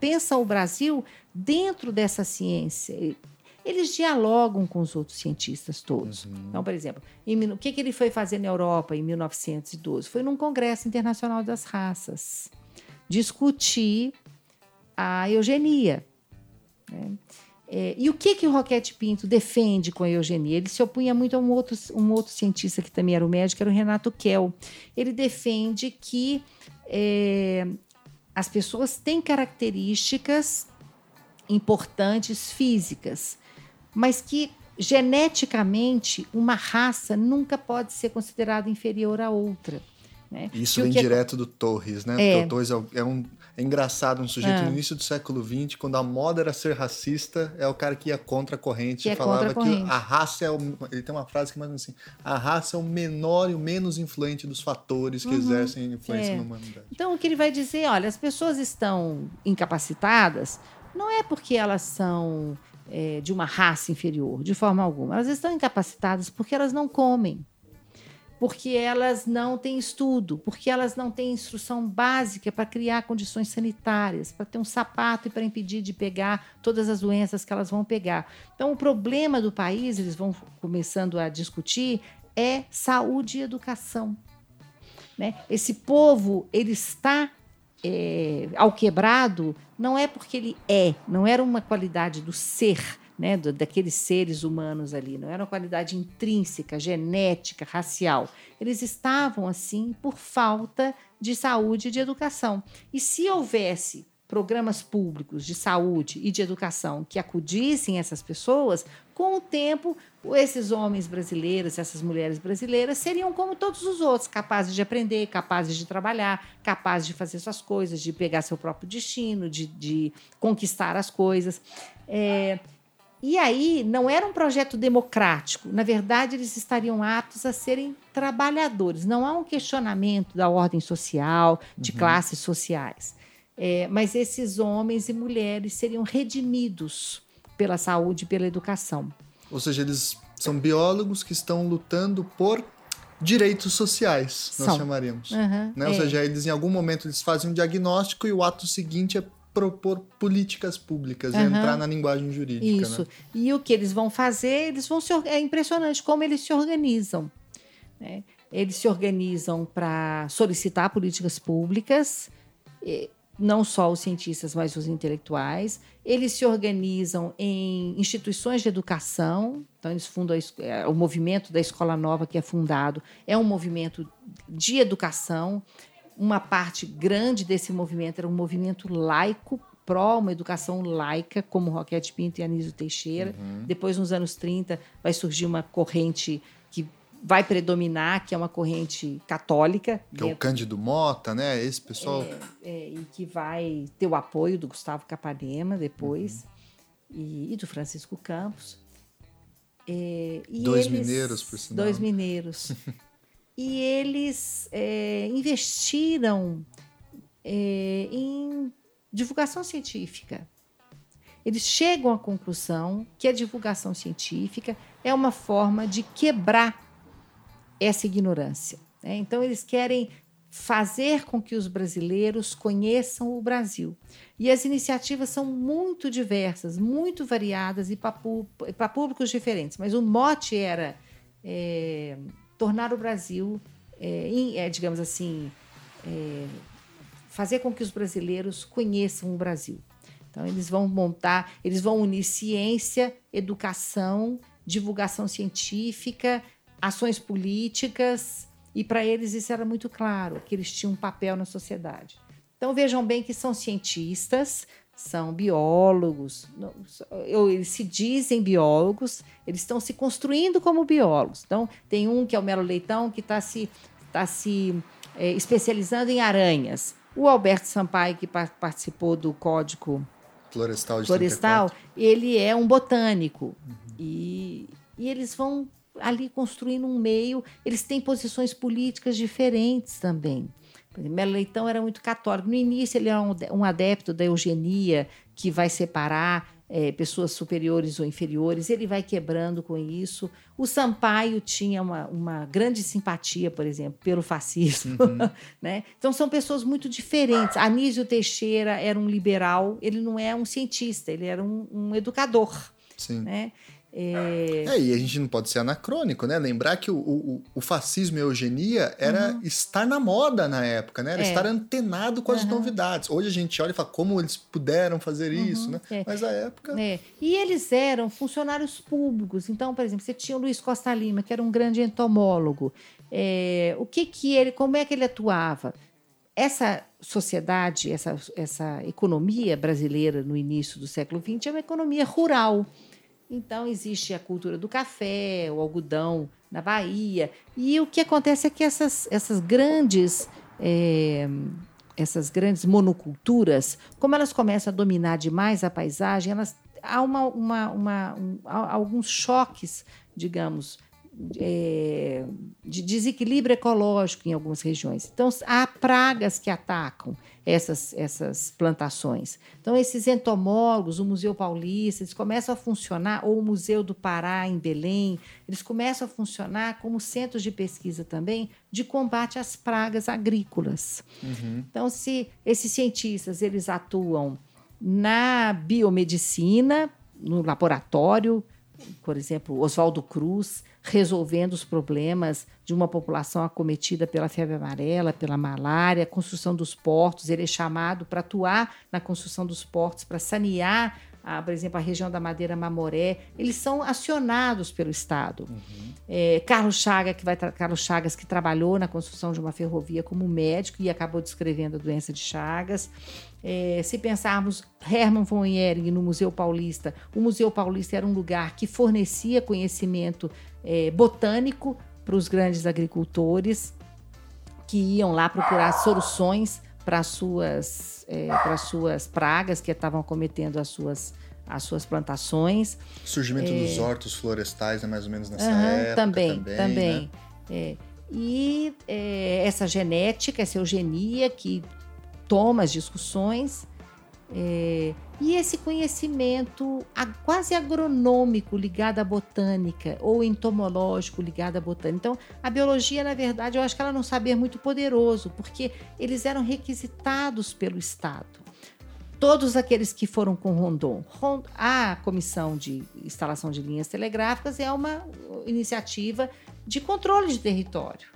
pensam o Brasil dentro dessa ciência. Eles dialogam com os outros cientistas todos. Uhum. Então, por exemplo, em, o que, que ele foi fazer na Europa em 1912? Foi num Congresso Internacional das Raças discutir a eugenia. Né? É, e o que, que o Roquete Pinto defende com a eugenia? Ele se opunha muito a um outro, um outro cientista que também era o médico, era o Renato Kell. Ele defende que é, as pessoas têm características importantes físicas, mas que geneticamente uma raça nunca pode ser considerada inferior à outra. Né? Isso vem direto do Torres, né? É. O Torres é um é engraçado, um sujeito ah. no início do século XX, quando a moda era ser racista, é o cara que ia contra a corrente. e falava a corrente. que a raça é o. Ele tem uma frase que mais assim: a raça é o menor e o menos influente dos fatores que uhum. exercem influência é. na humanidade. Então, o que ele vai dizer, olha, as pessoas estão incapacitadas, não é porque elas são é, de uma raça inferior, de forma alguma. Elas estão incapacitadas porque elas não comem porque elas não têm estudo, porque elas não têm instrução básica para criar condições sanitárias, para ter um sapato e para impedir de pegar todas as doenças que elas vão pegar. Então, o problema do país, eles vão começando a discutir, é saúde e educação. Né? Esse povo, ele está é, ao quebrado, não é porque ele é, não era uma qualidade do ser, né, daqueles seres humanos ali, não era uma qualidade intrínseca, genética, racial. Eles estavam assim por falta de saúde e de educação. E se houvesse programas públicos de saúde e de educação que acudissem essas pessoas, com o tempo, esses homens brasileiros, essas mulheres brasileiras seriam como todos os outros, capazes de aprender, capazes de trabalhar, capazes de fazer suas coisas, de pegar seu próprio destino, de, de conquistar as coisas. É, e aí não era um projeto democrático. Na verdade, eles estariam aptos a serem trabalhadores. Não há um questionamento da ordem social, de uhum. classes sociais. É, mas esses homens e mulheres seriam redimidos pela saúde e pela educação. Ou seja, eles são biólogos que estão lutando por direitos sociais, nós são. chamaríamos. Uhum, né? Ou é. seja, eles em algum momento eles fazem um diagnóstico e o ato seguinte é propor políticas públicas, uhum. entrar na linguagem jurídica. Né? Isso. Né? E o que eles vão fazer, eles vão se é impressionante como eles se organizam. Né? Eles se organizam para solicitar políticas públicas, não só os cientistas, mas os intelectuais. Eles se organizam em instituições de educação. Então, eles fundam é, o movimento da Escola Nova, que é fundado, é um movimento de educação uma parte grande desse movimento era um movimento laico, pró uma educação laica, como Roquete Pinto e Anísio Teixeira. Uhum. Depois, nos anos 30, vai surgir uma corrente vai predominar, que é uma corrente católica. Que dentro, é o Cândido Mota, né? Esse pessoal. É, é, e que vai ter o apoio do Gustavo Capanema depois, uhum. e, e, do Francisco Campos. É, dois eles, mineiros, por sinal. Dois mineiros. e eles é, investiram é, em divulgação científica. Eles chegam à conclusão que a divulgação científica é uma forma de quebrar essa ignorância. Né? Então, eles querem fazer com que os brasileiros conheçam o Brasil. E as iniciativas são muito diversas, muito variadas e para públicos diferentes. Mas o mote era é, tornar o Brasil, é, em, é, digamos assim, é, fazer com que os brasileiros conheçam o Brasil. Então, eles vão montar, eles vão unir ciência, educação, divulgação científica, ações políticas, e para eles isso era muito claro, que eles tinham um papel na sociedade. Então, vejam bem que são cientistas, são biólogos, eles se dizem biólogos, eles estão se construindo como biólogos. Então, tem um que é o Melo Leitão, que está se, tá se é, especializando em aranhas. O Alberto Sampaio, que participou do Código Florestal, de Florestal ele é um botânico. Uhum. E, e eles vão ali construindo um meio, eles têm posições políticas diferentes também. Melo Leitão era muito católico. No início, ele era um adepto da eugenia, que vai separar é, pessoas superiores ou inferiores, ele vai quebrando com isso. O Sampaio tinha uma, uma grande simpatia, por exemplo, pelo fascismo. Uhum. né? Então, são pessoas muito diferentes. Anísio Teixeira era um liberal, ele não é um cientista, ele era um, um educador. Sim. Né? É... é... e a gente não pode ser anacrônico, né? Lembrar que o, o, o fascismo e a eugenia era uhum. estar na moda na época, né? Era é. estar antenado com as uhum. novidades. Hoje a gente olha e fala como eles puderam fazer uhum. isso, né? É. Mas a época. É. E eles eram funcionários públicos. Então, por exemplo, você tinha o Luiz Costa Lima, que era um grande entomólogo. É, o que que ele, como é que ele atuava? Essa sociedade, essa, essa economia brasileira no início do século XX é uma economia rural. Então, existe a cultura do café, o algodão na Bahia. E o que acontece é que essas, essas grandes. É, essas grandes monoculturas, como elas começam a dominar demais a paisagem, elas, há, uma, uma, uma um, alguns choques, digamos, é, de desequilíbrio ecológico em algumas regiões. Então, há pragas que atacam essas, essas plantações. Então, esses entomólogos, o Museu Paulista, eles começam a funcionar, ou o Museu do Pará, em Belém, eles começam a funcionar como centros de pesquisa também de combate às pragas agrícolas. Uhum. Então, se esses cientistas eles atuam na biomedicina, no laboratório, por exemplo, Oswaldo Cruz, resolvendo os problemas de uma população acometida pela febre amarela, pela malária, construção dos portos. Ele é chamado para atuar na construção dos portos, para sanear, a, por exemplo, a região da Madeira Mamoré. Eles são acionados pelo Estado. Uhum. É, Carlos, Chaga, que vai Carlos Chagas, que trabalhou na construção de uma ferrovia como médico e acabou descrevendo a doença de Chagas. É, se pensarmos Hermann von Ehring no Museu Paulista, o Museu Paulista era um lugar que fornecia conhecimento é, botânico para os grandes agricultores que iam lá procurar soluções para as suas, é, para suas pragas que estavam cometendo as suas, as suas plantações. O surgimento é, dos hortos florestais é mais ou menos nessa época também. Também, também. Né? É. E é, essa genética, essa eugenia que toma as discussões. É, e esse conhecimento quase agronômico ligado à botânica ou entomológico ligado à botânica. Então, a biologia, na verdade, eu acho que ela não saber muito poderoso, porque eles eram requisitados pelo Estado. Todos aqueles que foram com Rondon. A Comissão de Instalação de Linhas Telegráficas é uma iniciativa de controle de território.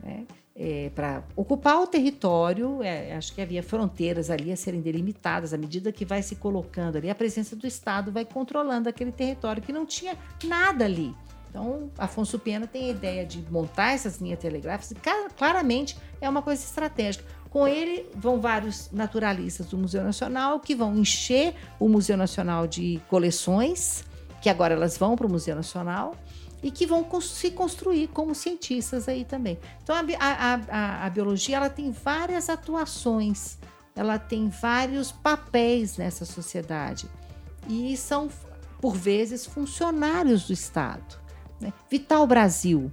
Né? É, para ocupar o território, é, acho que havia fronteiras ali a serem delimitadas, à medida que vai se colocando ali, a presença do Estado vai controlando aquele território que não tinha nada ali. Então, Afonso Pena tem a ideia de montar essas linhas telegráficas e claramente é uma coisa estratégica. Com ele vão vários naturalistas do Museu Nacional que vão encher o Museu Nacional de coleções, que agora elas vão para o Museu Nacional e que vão se construir como cientistas aí também. Então a, a, a, a biologia ela tem várias atuações, ela tem vários papéis nessa sociedade e são por vezes funcionários do Estado. Né? Vital Brasil,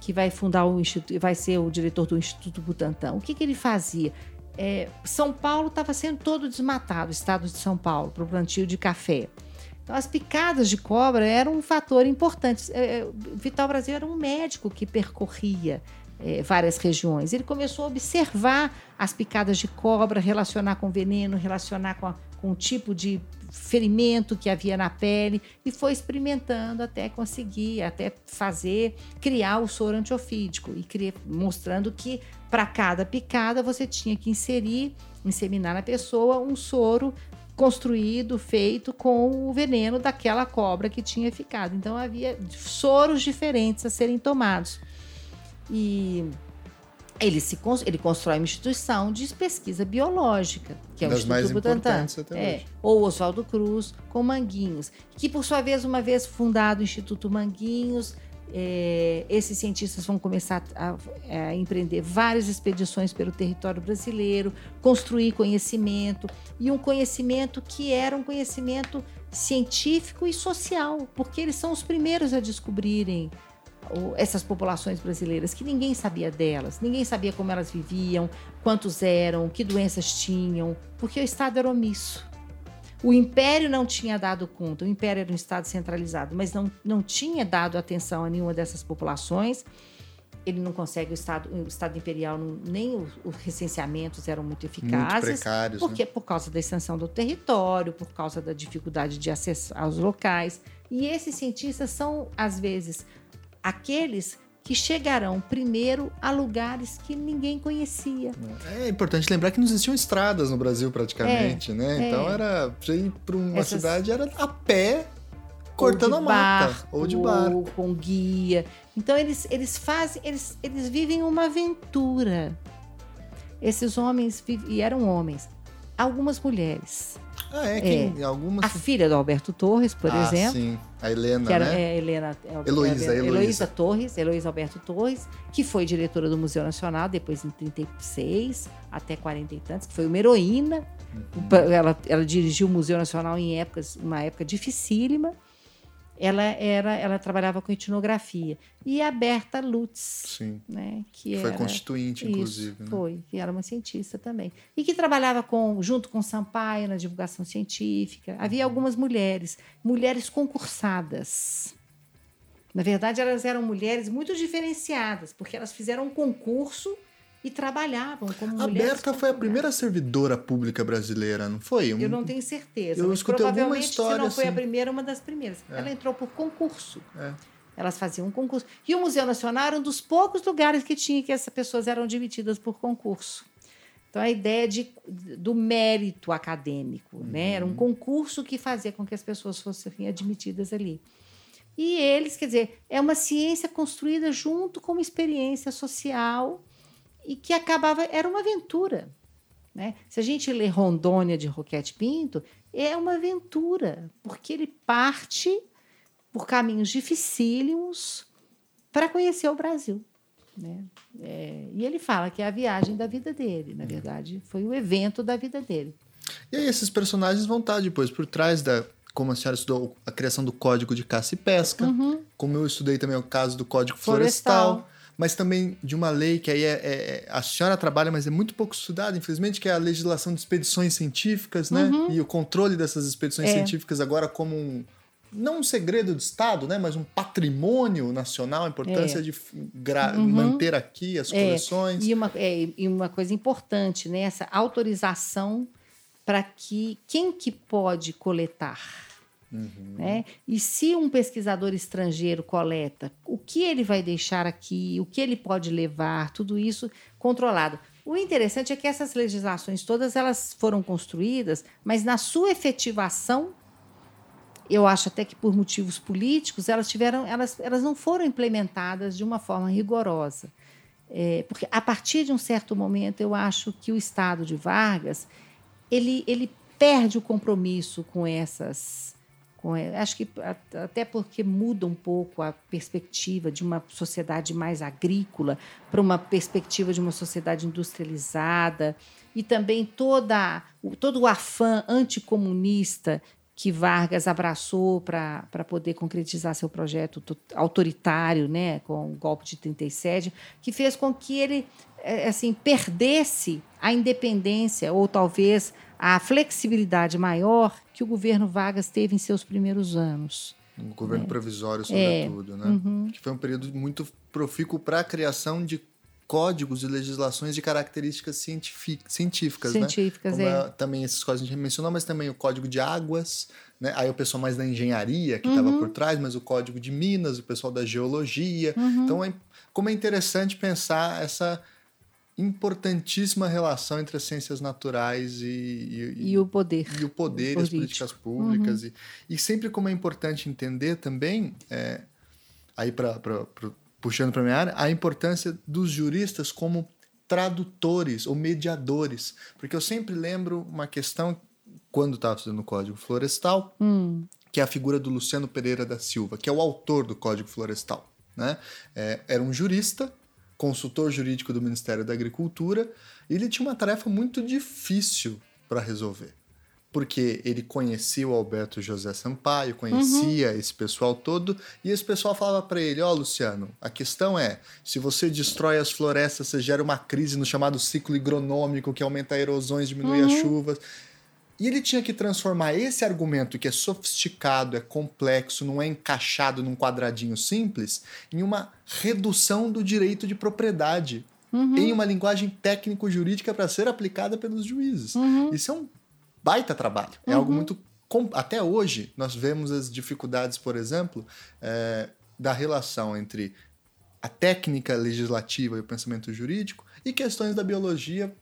que vai fundar o instituto, vai ser o diretor do Instituto Butantan, o que, que ele fazia? É, São Paulo estava sendo todo desmatado, o estado de São Paulo, para o plantio de café. Então, as picadas de cobra eram um fator importante. É, é, Vital Brasil era um médico que percorria é, várias regiões. Ele começou a observar as picadas de cobra, relacionar com veneno, relacionar com, a, com o tipo de ferimento que havia na pele e foi experimentando até conseguir, até fazer, criar o soro antiofídico e criar, mostrando que para cada picada você tinha que inserir, inseminar na pessoa um soro construído, feito com o veneno daquela cobra que tinha ficado. Então havia soros diferentes a serem tomados. E ele, se, ele constrói uma instituição de pesquisa biológica, que é o das Instituto mais Butantan. Até é, ou Oswaldo Cruz, com Manguinhos, que por sua vez, uma vez fundado o Instituto Manguinhos, é, esses cientistas vão começar a, a, empreender várias expedições pelo território brasileiro, construir conhecimento, e um conhecimento que era um conhecimento científico e social, porque eles são os primeiros a descobrirem essas populações brasileiras, que ninguém sabia delas, ninguém sabia como elas viviam, quantos eram, que doenças tinham, porque o Estado era omisso. O Império não tinha dado conta, o Império era um Estado centralizado, mas não, não tinha dado atenção a nenhuma dessas populações. Ele não consegue, o Estado, o estado Imperial, nem os, os recenseamentos eram muito eficazes. Muito precários. Porque, né? Por causa da extensão do território, por causa da dificuldade de acesso aos locais. E esses cientistas são, às vezes, aqueles que chegarão primeiro a lugares que ninguém conhecia. É importante lembrar que não existiam estradas no Brasil praticamente, é, né? É. Então era pra ir para uma Essas... cidade era a pé cortando a mata barco, ou de barco com guia. Então eles eles fazem eles eles vivem uma aventura. Esses homens e eram homens, algumas mulheres. Ah, é, quem, é. algumas. A filha do Alberto Torres, por ah, exemplo. Sim, a Helena. Que era, né? é, Helena, é, Heloísa, é, Heloísa. Heloísa Torres, Heloísa Alberto Torres, que foi diretora do Museu Nacional, depois em 36 até 40 e tantos, que foi uma heroína. Uhum. Ela, ela dirigiu o Museu Nacional em épocas, uma época dificílima ela era ela trabalhava com etnografia. E a Berta Lutz Sim. né que foi era, constituinte isso, inclusive né? foi que era uma cientista também. E que trabalhava com junto com Sampaio na divulgação científica. Havia algumas mulheres mulheres concursadas. Na verdade elas eram mulheres muito diferenciadas porque elas fizeram um concurso e trabalhavam como a mulheres. Berta foi a primeira servidora pública brasileira, não foi? Um... Eu não tenho certeza. Eu mas escutei provavelmente, alguma história, se não foi assim. a primeira, uma das primeiras. É. Ela entrou por concurso. É. Elas faziam um concurso. E o Museu Nacional era um dos poucos lugares que tinha que essas pessoas eram admitidas por concurso. Então, a ideia de, do mérito acadêmico, uhum. né? Era um concurso que fazia com que as pessoas fossem admitidas ali. E eles, quer dizer, é uma ciência construída junto com uma experiência social e que acabava era uma aventura, né? Se a gente lê Rondônia de Roquete Pinto, é uma aventura, porque ele parte por caminhos dificílimos para conhecer o Brasil, né? É, e ele fala que é a viagem da vida dele, na verdade, foi o evento da vida dele. E aí esses personagens vão estar depois por trás da como a senhora estudou a criação do Código de Caça e Pesca, uhum. como eu estudei também o caso do Código Florestal, Florestal mas também de uma lei que aí é, é, a senhora trabalha, mas é muito pouco estudada, infelizmente, que é a legislação de expedições científicas, né? Uhum. E o controle dessas expedições É. científicas agora como um não um segredo de Estado, né, mas um patrimônio nacional, a importância É. de Uhum. manter aqui as É, coleções. E uma, é, e uma coisa importante, né? Essa autorização para que quem que pode coletar, Uhum. né? E se um pesquisador estrangeiro coleta, o que ele vai deixar aqui, o que ele pode levar, tudo isso controlado. O interessante é que essas legislações todas elas foram construídas, mas na sua efetivação, eu acho até que por motivos políticos elas tiveram, elas, elas não foram implementadas de uma forma rigorosa. É, porque a partir de um certo momento eu acho que o Estado de Vargas ele, ele perde o compromisso com essas acho que até porque muda um pouco a perspectiva de uma sociedade mais agrícola para uma perspectiva de uma sociedade industrializada e também toda, todo o afã anticomunista que Vargas abraçou para poder concretizar seu projeto autoritário, né, com o golpe de 37, que fez com que ele assim perdesse a independência ou talvez a flexibilidade maior que o governo Vargas teve em seus primeiros anos. Um governo É. provisório, É. sobretudo, né? Uhum. Que foi um período muito profícuo para a criação de códigos e legislações de características científic- científicas, né? Científicas, Como é. é, também esses códigos a gente mencionou, mas também o código de águas, né? Aí o pessoal mais da engenharia que estava Uhum. por trás, mas o código de minas, o pessoal da geologia. Uhum. Então, é, como é interessante pensar essa importantíssima relação entre as ciências naturais e, e, E o poder. e o poder e as políticas públicas. E, e sempre como é importante entender também, é, aí pra, pra- pra- puxando para minha área, a importância dos juristas como tradutores ou mediadores. Porque eu sempre lembro uma questão, quando estava estudando o Código Florestal, Hum, que é a figura do Luciano Pereira da Silva, que é o autor do Código Florestal. Né? É, era um jurista, consultor jurídico do Ministério da Agricultura, e ele tinha uma tarefa muito difícil para resolver. Porque ele conhecia o Alberto José Sampaio, conhecia esse pessoal todo, e esse pessoal falava para ele: Ó, Luciano, a questão é: se você destrói as florestas, você gera uma crise no chamado ciclo higronômico, que aumenta erosões, diminui as chuvas. E ele tinha que transformar esse argumento que é sofisticado, é complexo, não é encaixado num quadradinho simples, em uma redução do direito de propriedade. Uhum. Em uma linguagem técnico-jurídica para ser aplicada pelos juízes. Uhum. Isso é um baita trabalho. É algo muito. Até hoje, nós vemos as dificuldades, por exemplo, é, da relação entre a técnica legislativa e o pensamento jurídico e questões da biologia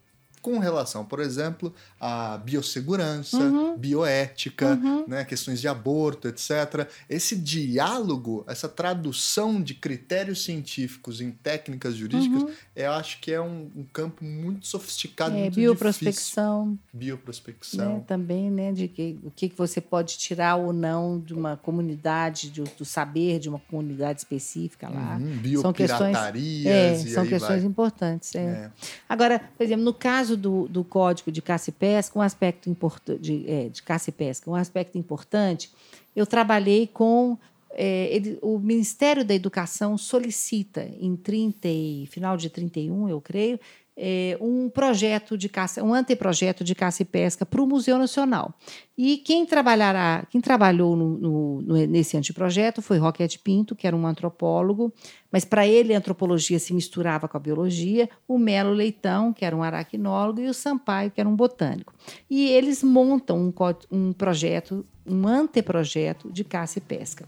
com relação, por exemplo, à biossegurança, uhum. bioética, uhum. Né, questões de aborto, etc. Esse diálogo, essa tradução de critérios científicos em técnicas jurídicas, uhum. eu acho que é um, um campo muito sofisticado, é, muito bioprospecção. difícil. Bioprospecção. Né, também, né, de que, o que você pode tirar ou não de uma comunidade, do, do saber de uma comunidade específica lá. Uhum, são questões, é, são questões vai. importantes. É. É. Agora, por exemplo, no caso do, do código de caça e pesca, um aspecto importante de, é, de caça e pesca, um aspecto importante, eu trabalhei com é, ele, o Ministério da Educação solicita em 30 e, final de 31, eu creio, é, um projeto de caça, um anteprojeto de caça e pesca para o Museu Nacional. E quem trabalhará, quem trabalhou no, no, nesse anteprojeto foi Roquete Pinto, que era um antropólogo, mas para ele a antropologia se misturava com a biologia, o Melo Leitão, que era um aracnólogo, e o Sampaio, que era um botânico. E eles montam um, um projeto, um anteprojeto de caça e pesca.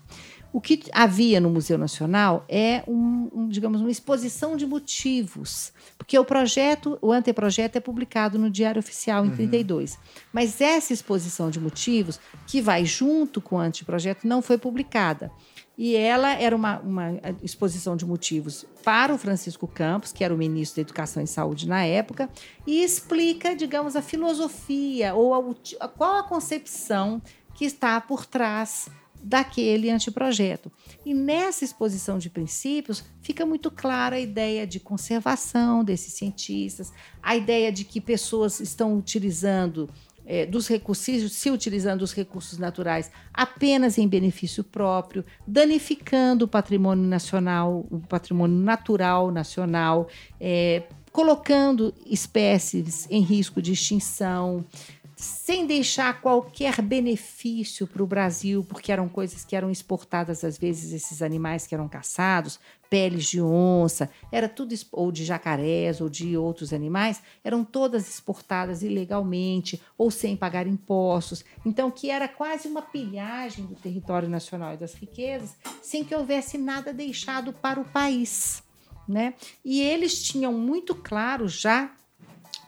O que havia no Museu Nacional é um, um, digamos, uma exposição de motivos, porque o projeto, o anteprojeto é publicado no Diário Oficial em uhum. 32. Mas essa exposição de motivos, que vai junto com o anteprojeto, não foi publicada. E ela era uma, uma exposição de motivos para o Francisco Campos, que era o ministro da Educação e Saúde na época, e explica, digamos, a filosofia ou a, qual a concepção que está por trás daquele anteprojeto. E nessa exposição de princípios fica muito clara a ideia de conservação desses cientistas, a ideia de que pessoas estão utilizando é, dos recursos, se utilizando os recursos naturais apenas em benefício próprio, danificando o patrimônio nacional, o patrimônio natural nacional, é, colocando espécies em risco de extinção, sem deixar qualquer benefício para o Brasil, porque eram coisas que eram exportadas às vezes, esses animais que eram caçados, peles de onça, era tudo ou de jacarés ou de outros animais, eram todas exportadas ilegalmente ou sem pagar impostos. Então, que era quase uma pilhagem do território nacional e das riquezas, sem que houvesse nada deixado para o país, né? E eles tinham muito claro já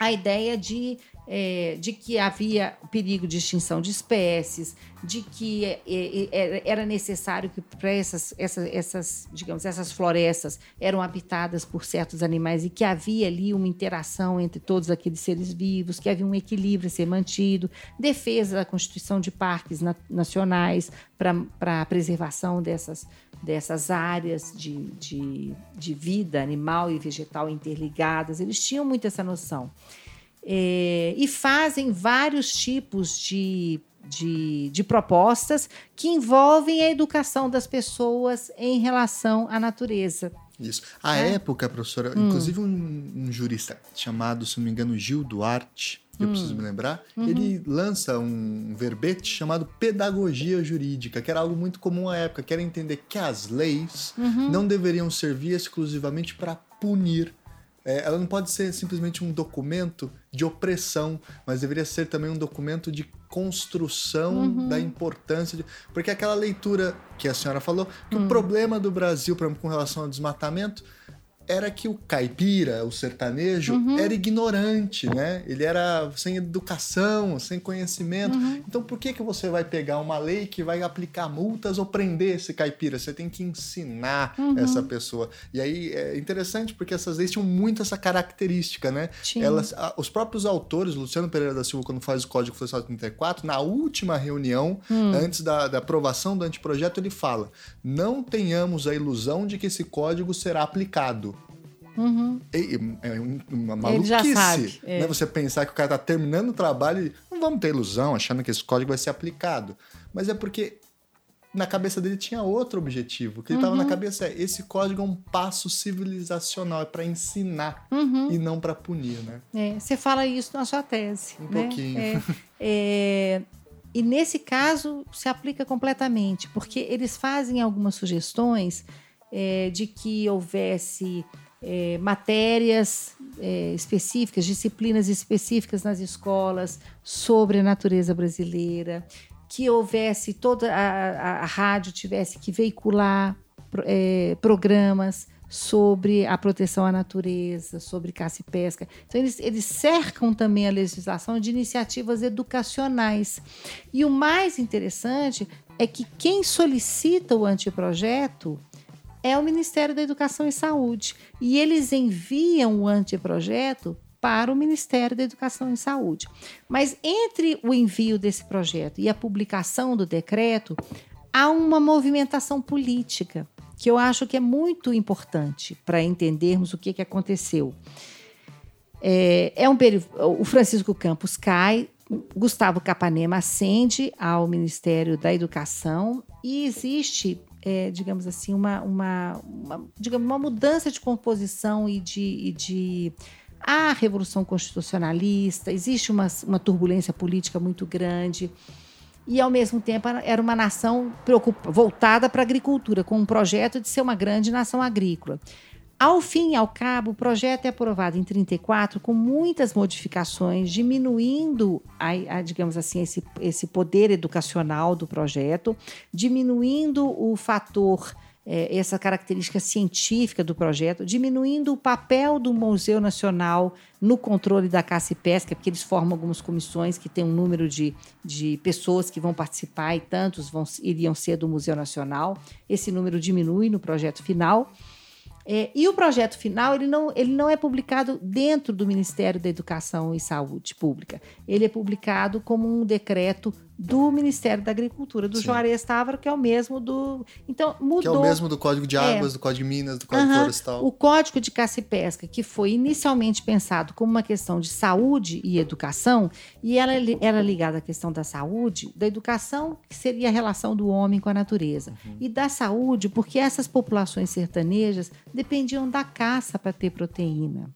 a ideia de é, de que havia perigo de extinção de espécies, de que é, é, é era necessário que para essas, essas, essas, digamos, essas florestas eram habitadas por certos animais e que havia ali uma interação entre todos aqueles seres vivos, que havia um equilíbrio a ser mantido, defesa da constituição de parques na, nacionais para a preservação dessas, dessas áreas de, de, de vida animal e vegetal interligadas. Eles tinham muito essa noção. É, e fazem vários tipos de, de, de, propostas que envolvem a educação das pessoas em relação à natureza. Isso. À é? época, professora, hum. inclusive um, um, jurista chamado, se não me engano, Gil Duarte, eu hum. preciso me lembrar, uhum. ele lança um verbete chamado pedagogia jurídica, que era algo muito comum à época, que era entender que as leis uhum. não deveriam servir exclusivamente para punir é, ela não pode ser simplesmente um documento de opressão, mas deveria ser também um documento de construção uhum. da importância de. Porque aquela leitura que a senhora falou, que uhum. o problema do Brasil, por exemplo, com relação ao desmatamento, era que o caipira, o sertanejo, uhum. era ignorante, né? Ele era sem educação, sem conhecimento. Uhum. Então, por que, que você vai pegar uma lei que vai aplicar multas ou prender esse caipira? Você tem que ensinar uhum. essa pessoa. E aí é interessante porque essas leis tinham muito essa característica, né? Elas, a, os próprios autores, Luciano Pereira da Silva, quando faz o Código Florestal 34, na última reunião, hum. antes da, da aprovação do anteprojeto, ele fala: não tenhamos a ilusão de que esse código será aplicado. Uhum. É uma maluquice. É. Né? Você pensar que o cara está terminando o trabalho e não vamos ter ilusão achando que esse código vai ser aplicado. Mas é porque na cabeça dele tinha outro objetivo. O que ele estava Uhum. na cabeça é: esse código é um passo civilizacional, é para ensinar Uhum. e não para punir, né? É, você fala isso na sua tese. Um né? pouquinho. É, é, e nesse caso se aplica completamente, porque eles fazem algumas sugestões é, de que houvesse é, matérias é, específicas, disciplinas específicas nas escolas sobre a natureza brasileira, que houvesse toda a, a- a rádio tivesse que veicular é, programas sobre a proteção à natureza, sobre caça e pesca. Então, eles, eles cercam também a legislação de iniciativas educacionais. E o mais interessante é que quem solicita o anteprojeto é o Ministério da Educação e Saúde. E eles enviam o anteprojeto para o Ministério da Educação e Saúde. Mas entre o envio desse projeto e a publicação do decreto, há uma movimentação política que eu acho que é muito importante para entendermos o que, que aconteceu. É, é um o Francisco Campos cai, Gustavo Capanema ascende ao Ministério da Educação e existe, é, digamos assim, uma, uma, uma, digamos, uma mudança de composição e de, e de a revolução constitucionalista, existe uma, uma turbulência política muito grande e, ao mesmo tempo, era uma nação voltada para a agricultura, com um projeto de ser uma grande nação agrícola. Ao fim e ao cabo, o projeto é aprovado em 34 com muitas modificações, diminuindo, a, a, digamos assim, esse, esse poder educacional do projeto, diminuindo o fator é, essa característica científica do projeto, diminuindo o papel do Museu Nacional no controle da caça e pesca, porque eles formam algumas comissões que têm um número de, de pessoas que vão participar e tantos vão, iriam ser do Museu Nacional. Esse número diminui no projeto final. É, e o projeto final ele não, ele não é publicado dentro do Ministério da Educação e Saúde Pública. Ele é publicado como um decreto do Ministério da Agricultura, do Sim. Juarez Távora, que é o mesmo do. Então, mudou. Que é o mesmo do Código de É. Águas, do Código de Minas, do Código Aham. Florestal. O Código de Caça e Pesca, que foi inicialmente pensado como uma questão de saúde e educação, e ela li- era ligada à questão da saúde, da educação, que seria a relação do homem com a natureza, e da saúde, porque essas populações sertanejas dependiam da caça para ter proteína.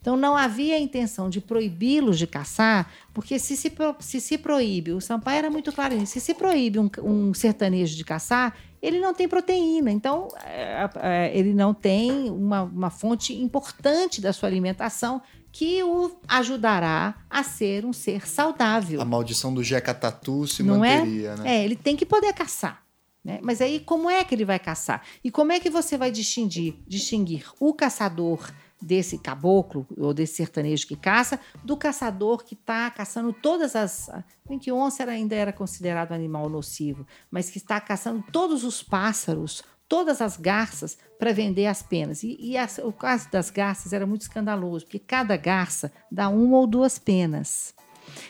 Então não havia a intenção de proibi-los de caçar, porque se se, se se proíbe, o Sampaio era muito claro nisso, se se proíbe um, um sertanejo de caçar, ele não tem proteína, então é, é, ele não tem uma, uma fonte importante da sua alimentação que o ajudará a ser um ser saudável. A maldição do Jeca Tatu se Não é? manteria, né? É, ele tem que poder caçar. Né? Mas aí, como é que ele vai caçar? E como é que você vai distinguir, distinguir o caçador desse caboclo ou desse sertanejo que caça do caçador que está caçando todas as. Bem que onça era- ainda era considerado animal nocivo, mas que está caçando todos os pássaros, todas as garças para vender as penas. E, e as- o caso das garças era muito escandaloso, porque cada garça dá uma ou duas penas.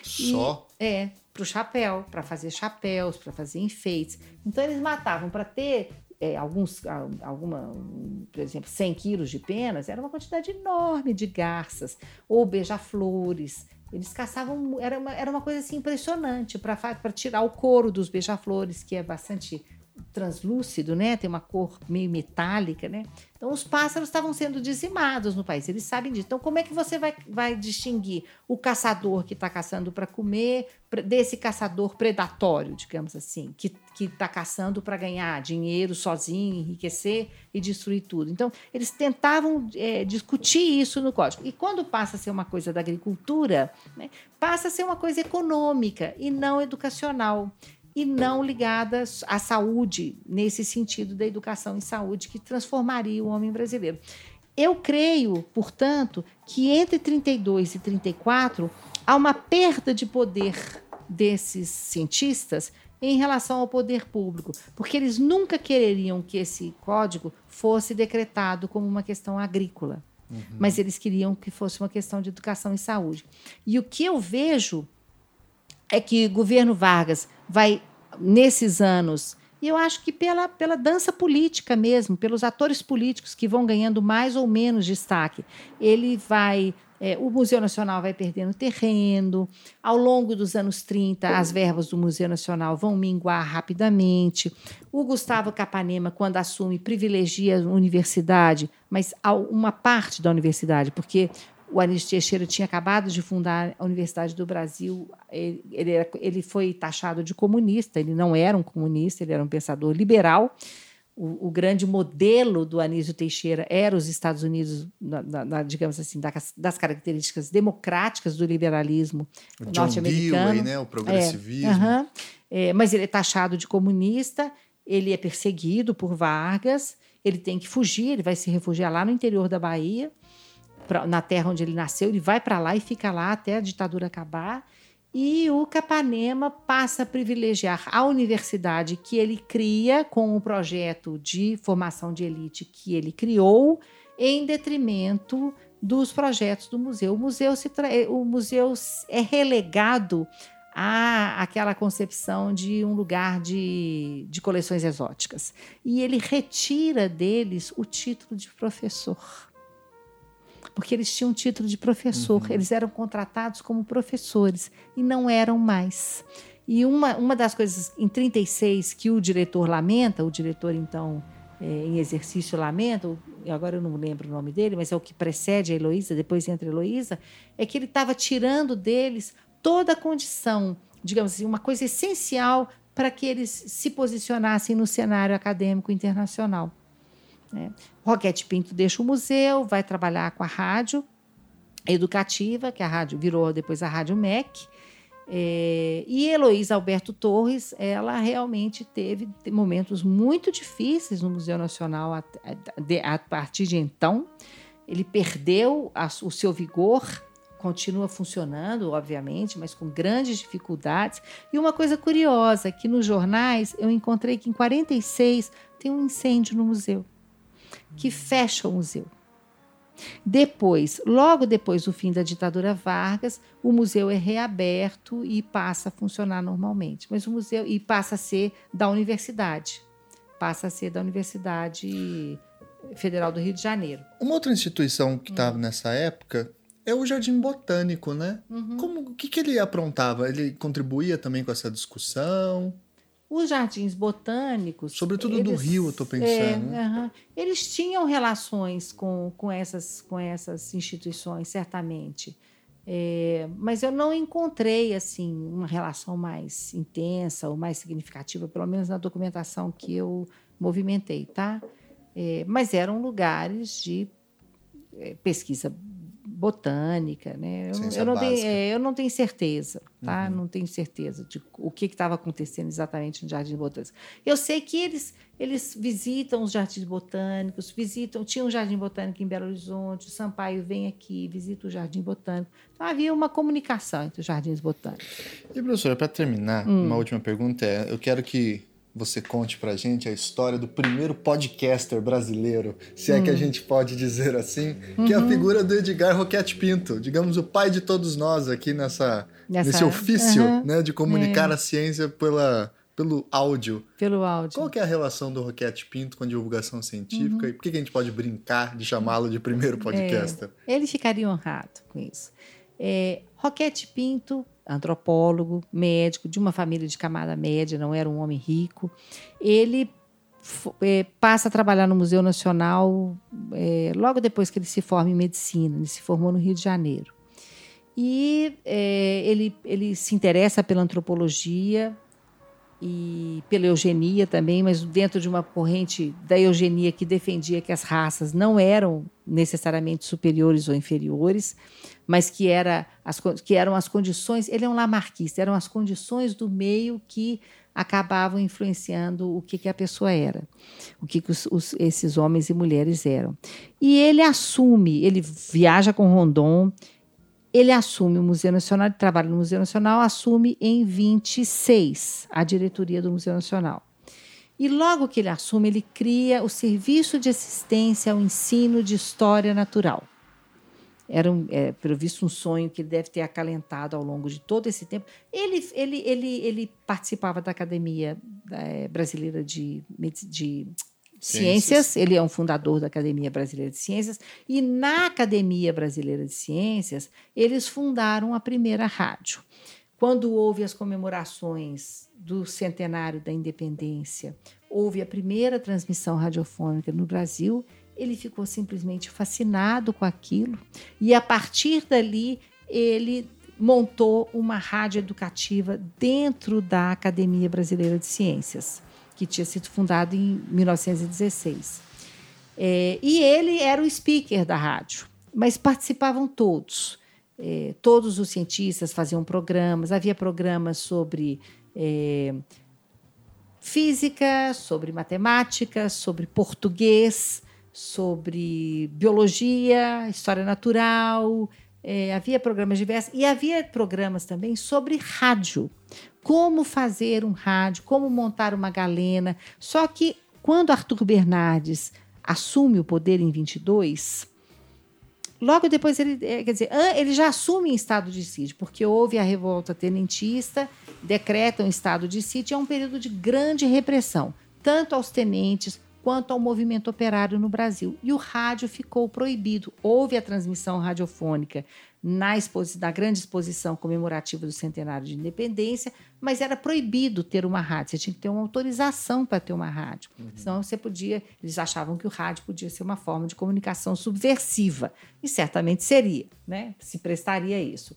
Só. É, para o chapéu, para fazer chapéus, para fazer enfeites. Então eles matavam para ter é, alguns, alguma, um, por exemplo, 100 quilos de penas, era uma quantidade enorme de garças ou beija-flores. Eles caçavam, era uma, era uma coisa assim impressionante para tirar o couro dos beija-flores, que é bastante translúcido, né? Tem uma cor meio metálica, né? Então os pássaros estavam sendo dizimados no país, eles sabem disso. Então como é que você vai, vai distinguir o caçador que está caçando para comer desse caçador predatório, digamos assim, que que está caçando para ganhar dinheiro sozinho, enriquecer e destruir tudo? Então eles tentavam é, discutir isso no código. E quando passa a ser uma coisa da agricultura, né, passa a ser uma coisa econômica e não educacional e não ligadas à saúde, nesse sentido da educação em saúde, que transformaria o homem brasileiro. Eu creio, portanto, que entre 32 e 34 há uma perda de poder desses cientistas em relação ao poder público, porque eles nunca quereriam que esse código fosse decretado como uma questão agrícola, mas eles queriam que fosse uma questão de educação e saúde. E o que eu vejo é que o governo Vargas vai, nesses anos, e eu acho que pela, pela dança política mesmo, pelos atores políticos que vão ganhando mais ou menos destaque, ele vai É, o Museu Nacional vai perdendo terreno. Ao longo dos anos 30, as verbas do Museu Nacional vão minguar rapidamente. O Gustavo Capanema, quando assume, privilegia a universidade, mas uma parte da universidade, porque o Anísio Teixeira tinha acabado de fundar a Universidade do Brasil. Ele, ele, era, ele foi taxado de comunista, ele não era um comunista, ele era um pensador liberal o, o, grande modelo do Anísio Teixeira era os Estados Unidos, na, na, na, digamos assim, das, das, características democráticas do liberalismo norte-americano. né, o progressivismo. É, é, mas ele é taxado de comunista, ele é perseguido por Vargas, ele tem que fugir, ele vai se refugiar lá no interior da Bahia, pra, na terra onde ele nasceu, ele vai para lá e fica lá até a ditadura acabar. E o Capanema passa a privilegiar a universidade que ele cria com o projeto de formação de elite que ele criou, em detrimento dos projetos do museu. O museu, se o museu é relegado a aquela concepção de um lugar de, de coleções exóticas. E ele retira deles o título de professor porque eles tinham título de professor, uhum. eles eram contratados como professores e não eram mais. E uma, uma das coisas em 36 que o diretor lamenta, o diretor então é, em exercício lamenta, agora eu não lembro o nome dele, mas é o que precede a Heloísa, depois entra a Heloísa, é que ele estava tirando deles toda a condição, digamos assim, uma coisa essencial para que eles se posicionassem no cenário acadêmico internacional. Né? Roquete Pinto deixa o museu, vai trabalhar com a rádio educativa, que a rádio virou depois a Rádio MEC. É, e Heloísa Alberto Torres, ela realmente teve momentos muito difíceis no Museu Nacional a, a, a partir de então. Ele perdeu a, o seu vigor, continua funcionando, obviamente, mas com grandes dificuldades. E uma coisa curiosa, que nos jornais eu encontrei que em 46 tem um incêndio no museu que fecha o museu. Depois, logo depois do fim da ditadura Vargas, o museu é reaberto e passa a funcionar normalmente. Mas o museu e passa a ser da universidade, passa a ser da Universidade Federal do Rio de Janeiro. Uma outra instituição que estava hum. nessa época é o Jardim Botânico, né? Uhum. Como o que, que ele aprontava? Ele contribuía também com essa discussão? Os jardins botânicos. Sobretudo eles, do Rio, eu estou pensando. É, né? Eles tinham relações com, com, essas, com essas instituições, certamente. É, mas eu não encontrei assim uma relação mais intensa ou mais significativa, pelo menos na documentação que eu movimentei, tá? É, mas eram lugares de é, pesquisa botânica, né? Eu, eu, não tenho, é, eu, não tenho, certeza, tá? Uhum. Não tenho certeza de o que estava acontecendo exatamente no Jardim Botânico. Eu sei que eles, eles visitam os jardins botânicos, visitam, tinha um jardim botânico em Belo Horizonte, o Sampaio vem aqui, visita o jardim botânico. Então havia uma comunicação entre os jardins botânicos. E professora, para terminar, hum. uma última pergunta é, eu quero que você conte pra gente a história do primeiro podcaster brasileiro, se é que a hum. gente pode dizer assim, uhum. que é a uhum. figura do Edgar Roquete Pinto, digamos o pai de todos nós aqui nessa, nessa... nesse ofício uhum. né, de comunicar é. a ciência pela, pelo áudio. Pelo áudio. Qual que é a relação do Roquete Pinto com a divulgação científica uhum. e por que a gente pode brincar de chamá-lo de primeiro podcaster? É, ele ficaria honrado com isso. É, Roquete Pinto antropólogo, médico, de uma família de camada média, não era um homem rico. Ele é, passa a trabalhar no Museu Nacional é, logo depois que ele se forma em medicina. Ele se formou no Rio de Janeiro. E é, ele, ele se interessa pela antropologia e pela eugenia também, mas dentro de uma corrente da eugenia que defendia que as raças não eram necessariamente superiores ou inferiores, mas que, era as, que eram as condições. Ele é um lamarquista, eram as condições do meio que acabavam influenciando o que, que a pessoa era, o que, que os, os, esses homens e mulheres eram. E ele assume, ele viaja com Rondon, ele assume o Museu Nacional, ele trabalha no Museu Nacional, assume em 26 a diretoria do Museu Nacional. E logo que ele assume, ele cria o Serviço de Assistência ao Ensino de História Natural. Era, um, é, pelo visto, um sonho que ele deve ter acalentado ao longo de todo esse tempo. Ele, ele, ele, ele participava da Academia é, Brasileira de, de Ciências. Ciências. Ele é um fundador da Academia Brasileira de Ciências. E na Academia Brasileira de Ciências, eles fundaram a primeira rádio. Quando houve as comemorações do centenário da independência, houve a primeira transmissão radiofônica no Brasil, ele ficou simplesmente fascinado com aquilo e a partir dali ele montou uma rádio educativa dentro da Academia Brasileira de Ciências, que tinha sido fundada em 1916. É, e ele era o speaker da rádio, mas participavam todos. É, todos os cientistas faziam programas, havia programas sobre é, física, sobre matemática, sobre português, sobre biologia, história natural, é, havia programas diversos e havia programas também sobre rádio. Como fazer um rádio, como montar uma galena. Só que quando Arthur Bernardes assume o poder em 22, logo depois ele, é, quer dizer, ele já assume em estado de sítio, porque houve a revolta tenentista, decreta um estado de sítio, é um período de grande repressão, tanto aos tenentes quanto ao movimento operário no Brasil. E o rádio ficou proibido. Houve a transmissão radiofônica na, na grande exposição comemorativa do centenário de independência, mas era proibido ter uma rádio. Você tinha que ter uma autorização para ter uma rádio. Uhum. Senão você podia. Eles achavam que o rádio podia ser uma forma de comunicação subversiva. E certamente seria, né? Se prestaria a isso.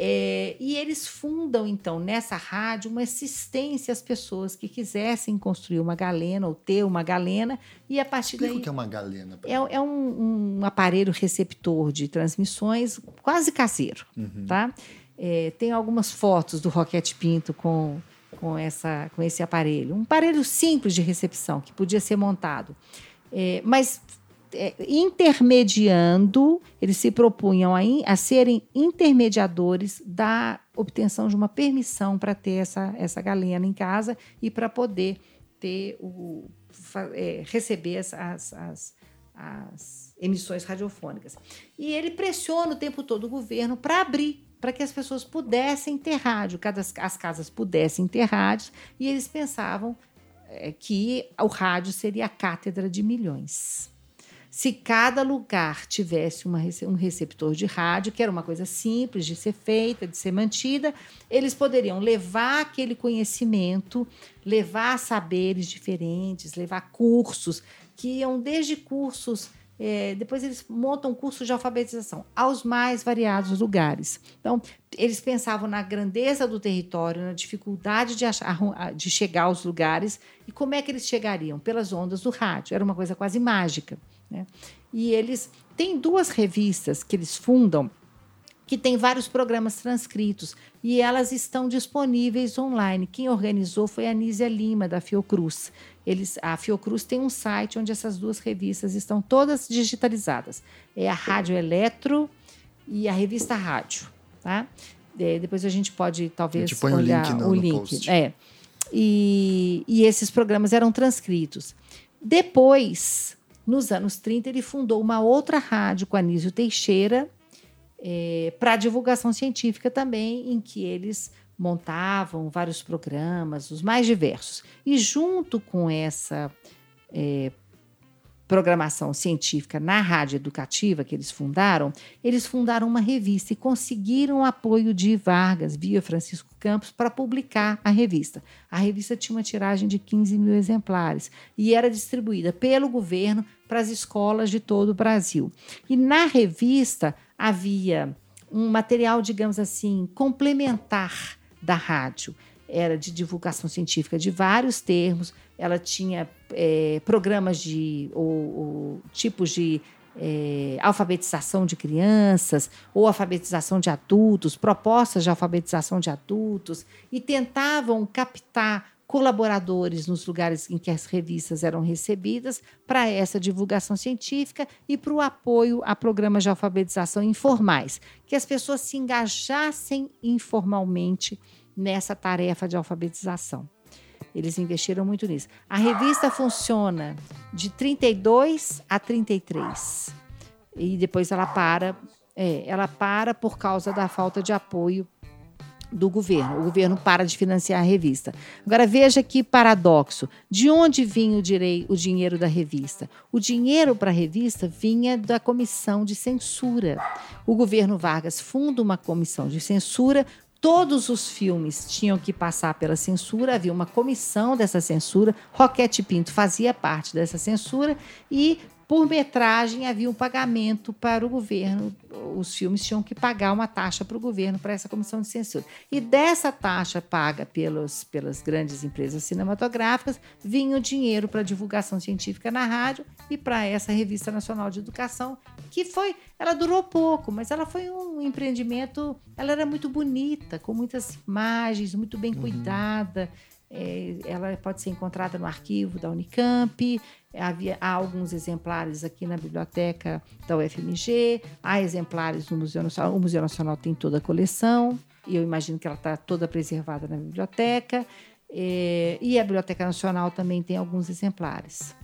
É, e eles fundam, então, nessa rádio, uma assistência às pessoas que quisessem construir uma galena ou ter uma galena. E a partir Explica daí. O que é uma galena? É, é um, um, aparelho receptor de transmissões quase caseiro. Uhum. Tá? É, tem algumas fotos do Roquete Pinto com, com, essa, com esse aparelho. Um aparelho simples de recepção que podia ser montado. É, mas é, intermediando, eles se propunham a, in, a serem intermediadores da obtenção de uma permissão para ter essa, essa galena em casa e para poder ter o, é, receber as, as, as, as emissões radiofônicas. E ele pressiona o tempo todo o governo para abrir para que as pessoas pudessem ter rádio, cada, as casas pudessem ter rádios, e eles pensavam é, que o rádio seria a cátedra de milhões se cada lugar tivesse uma, um receptor de rádio, que era uma coisa simples de ser feita, de ser mantida, eles poderiam levar aquele conhecimento, levar saberes diferentes, levar cursos, que iam desde cursos. É, depois eles montam cursos de alfabetização aos mais variados lugares. Então, eles pensavam na grandeza do território, na dificuldade de, achar, de chegar aos lugares e como é que eles chegariam? Pelas ondas do rádio. Era uma coisa quase mágica. Né? E eles têm duas revistas que eles fundam que tem vários programas transcritos e elas estão disponíveis online. Quem organizou foi a Nízia Lima, da Fiocruz. Eles, a Fiocruz tem um site onde essas duas revistas estão todas digitalizadas. É a Rádio Eletro e a revista Rádio. Tá? É, depois a gente pode, talvez, a olhar o link. No, o link. É. E, e esses programas eram transcritos. Depois, nos anos 30, ele fundou uma outra rádio com Anísio Teixeira é, para divulgação científica também, em que eles montavam vários programas, os mais diversos. E junto com essa é, programação científica na rádio educativa que eles fundaram, eles fundaram uma revista e conseguiram o apoio de Vargas, via Francisco Campos, para publicar a revista. A revista tinha uma tiragem de 15 mil exemplares e era distribuída pelo governo para as escolas de todo o Brasil. E na revista havia um material, digamos assim, complementar da rádio. Era de divulgação científica de vários termos, ela tinha é, programas de ou, ou tipos de é, alfabetização de crianças ou alfabetização de adultos, propostas de alfabetização de adultos, e tentavam captar colaboradores nos lugares em que as revistas eram recebidas para essa divulgação científica e para o apoio a programas de alfabetização informais, que as pessoas se engajassem informalmente nessa tarefa de alfabetização. Eles investiram muito nisso. A revista funciona de 32 a 33. E depois ela para, é, ela para por causa da falta de apoio do governo. O governo para de financiar a revista. Agora veja que paradoxo. De onde vinha o, direi, o dinheiro da revista? O dinheiro para a revista vinha da comissão de censura. O governo Vargas funda uma comissão de censura. Todos os filmes tinham que passar pela censura, havia uma comissão dessa censura. Roquete Pinto fazia parte dessa censura e por metragem havia um pagamento para o governo. Os filmes tinham que pagar uma taxa para o governo, para essa comissão de censura. E dessa taxa paga pelos, pelas grandes empresas cinematográficas, vinha o dinheiro para divulgação científica na rádio e para essa Revista Nacional de Educação, que foi. Ela durou pouco, mas ela foi um empreendimento. Ela era muito bonita, com muitas imagens, muito bem uhum. cuidada. É, ela pode ser encontrada no arquivo da Unicamp. Havia, há alguns exemplares aqui na biblioteca da UFMG, há exemplares no Museu Nacional. O Museu Nacional tem toda a coleção, e eu imagino que ela está toda preservada na biblioteca. É, e a Biblioteca Nacional também tem alguns exemplares.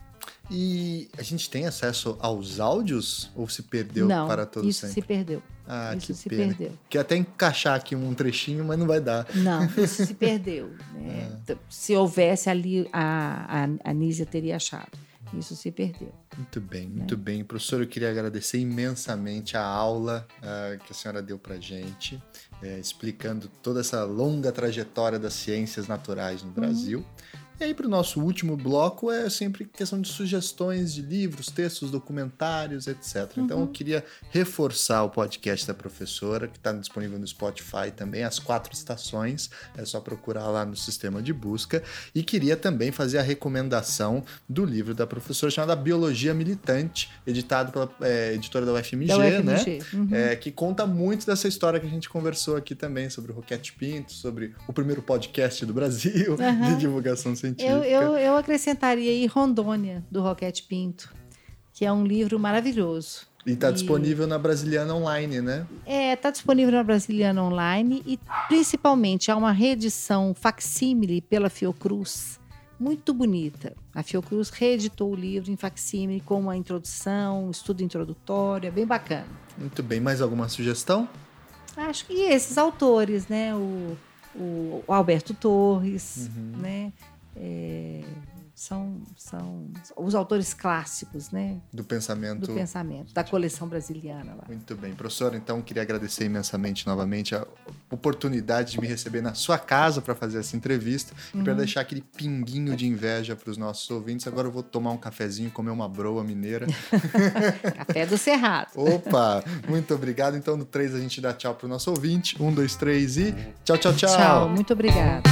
E a gente tem acesso aos áudios ou se perdeu não, para todo isso sempre? se perdeu. Ah, isso que se pena. perdeu. Quer até encaixar aqui um trechinho, mas não vai dar. Não, isso se perdeu. Né? Ah. Se houvesse ali, a, a, a Nízia teria achado. Isso se perdeu. Muito bem, muito é. bem. Professor, eu queria agradecer imensamente a aula uh, que a senhora deu para gente, é, explicando toda essa longa trajetória das ciências naturais no uhum. Brasil. E aí, para o nosso último bloco, é sempre questão de sugestões de livros, textos, documentários, etc. Uhum. Então, eu uhum. queria reforçar o podcast da professora, que está disponível no Spotify também, as quatro estações. É só procurar lá no sistema de busca. E queria também fazer a recomendação do livro da professora chamado Biologia Militante, editado pela é, editora da UFMG, da UFMG. né? Uhum. É, que conta muito dessa história que a gente conversou aqui também, sobre o Roquete Pinto, sobre o primeiro podcast do Brasil uhum. de divulgação científica. Eu, eu, eu acrescentaria aí Rondônia, do Roquete Pinto, que é um livro maravilhoso. E está disponível na Brasiliana Online, né? É, está disponível na Brasiliana Online e principalmente há uma reedição facsímile pela Fiocruz, muito bonita. A Fiocruz reeditou o livro em facsímile com uma introdução, um estudo introdutório, é bem bacana. Muito bem. Mais alguma sugestão? Acho que esses autores, né? O, o, o Alberto Torres, uhum. né? É, são, são os autores clássicos, né? Do pensamento. Do pensamento, da coleção brasiliana lá. Muito bem. Professor, então queria agradecer imensamente novamente a oportunidade de me receber na sua casa para fazer essa entrevista uhum. e para deixar aquele pinguinho de inveja para os nossos ouvintes. Agora eu vou tomar um cafezinho, comer uma broa mineira. Café do Cerrado. Opa! Muito obrigado. Então, no 3 a gente dá tchau para o nosso ouvinte. Um, dois, três e tchau, tchau, tchau. Tchau, muito obrigada.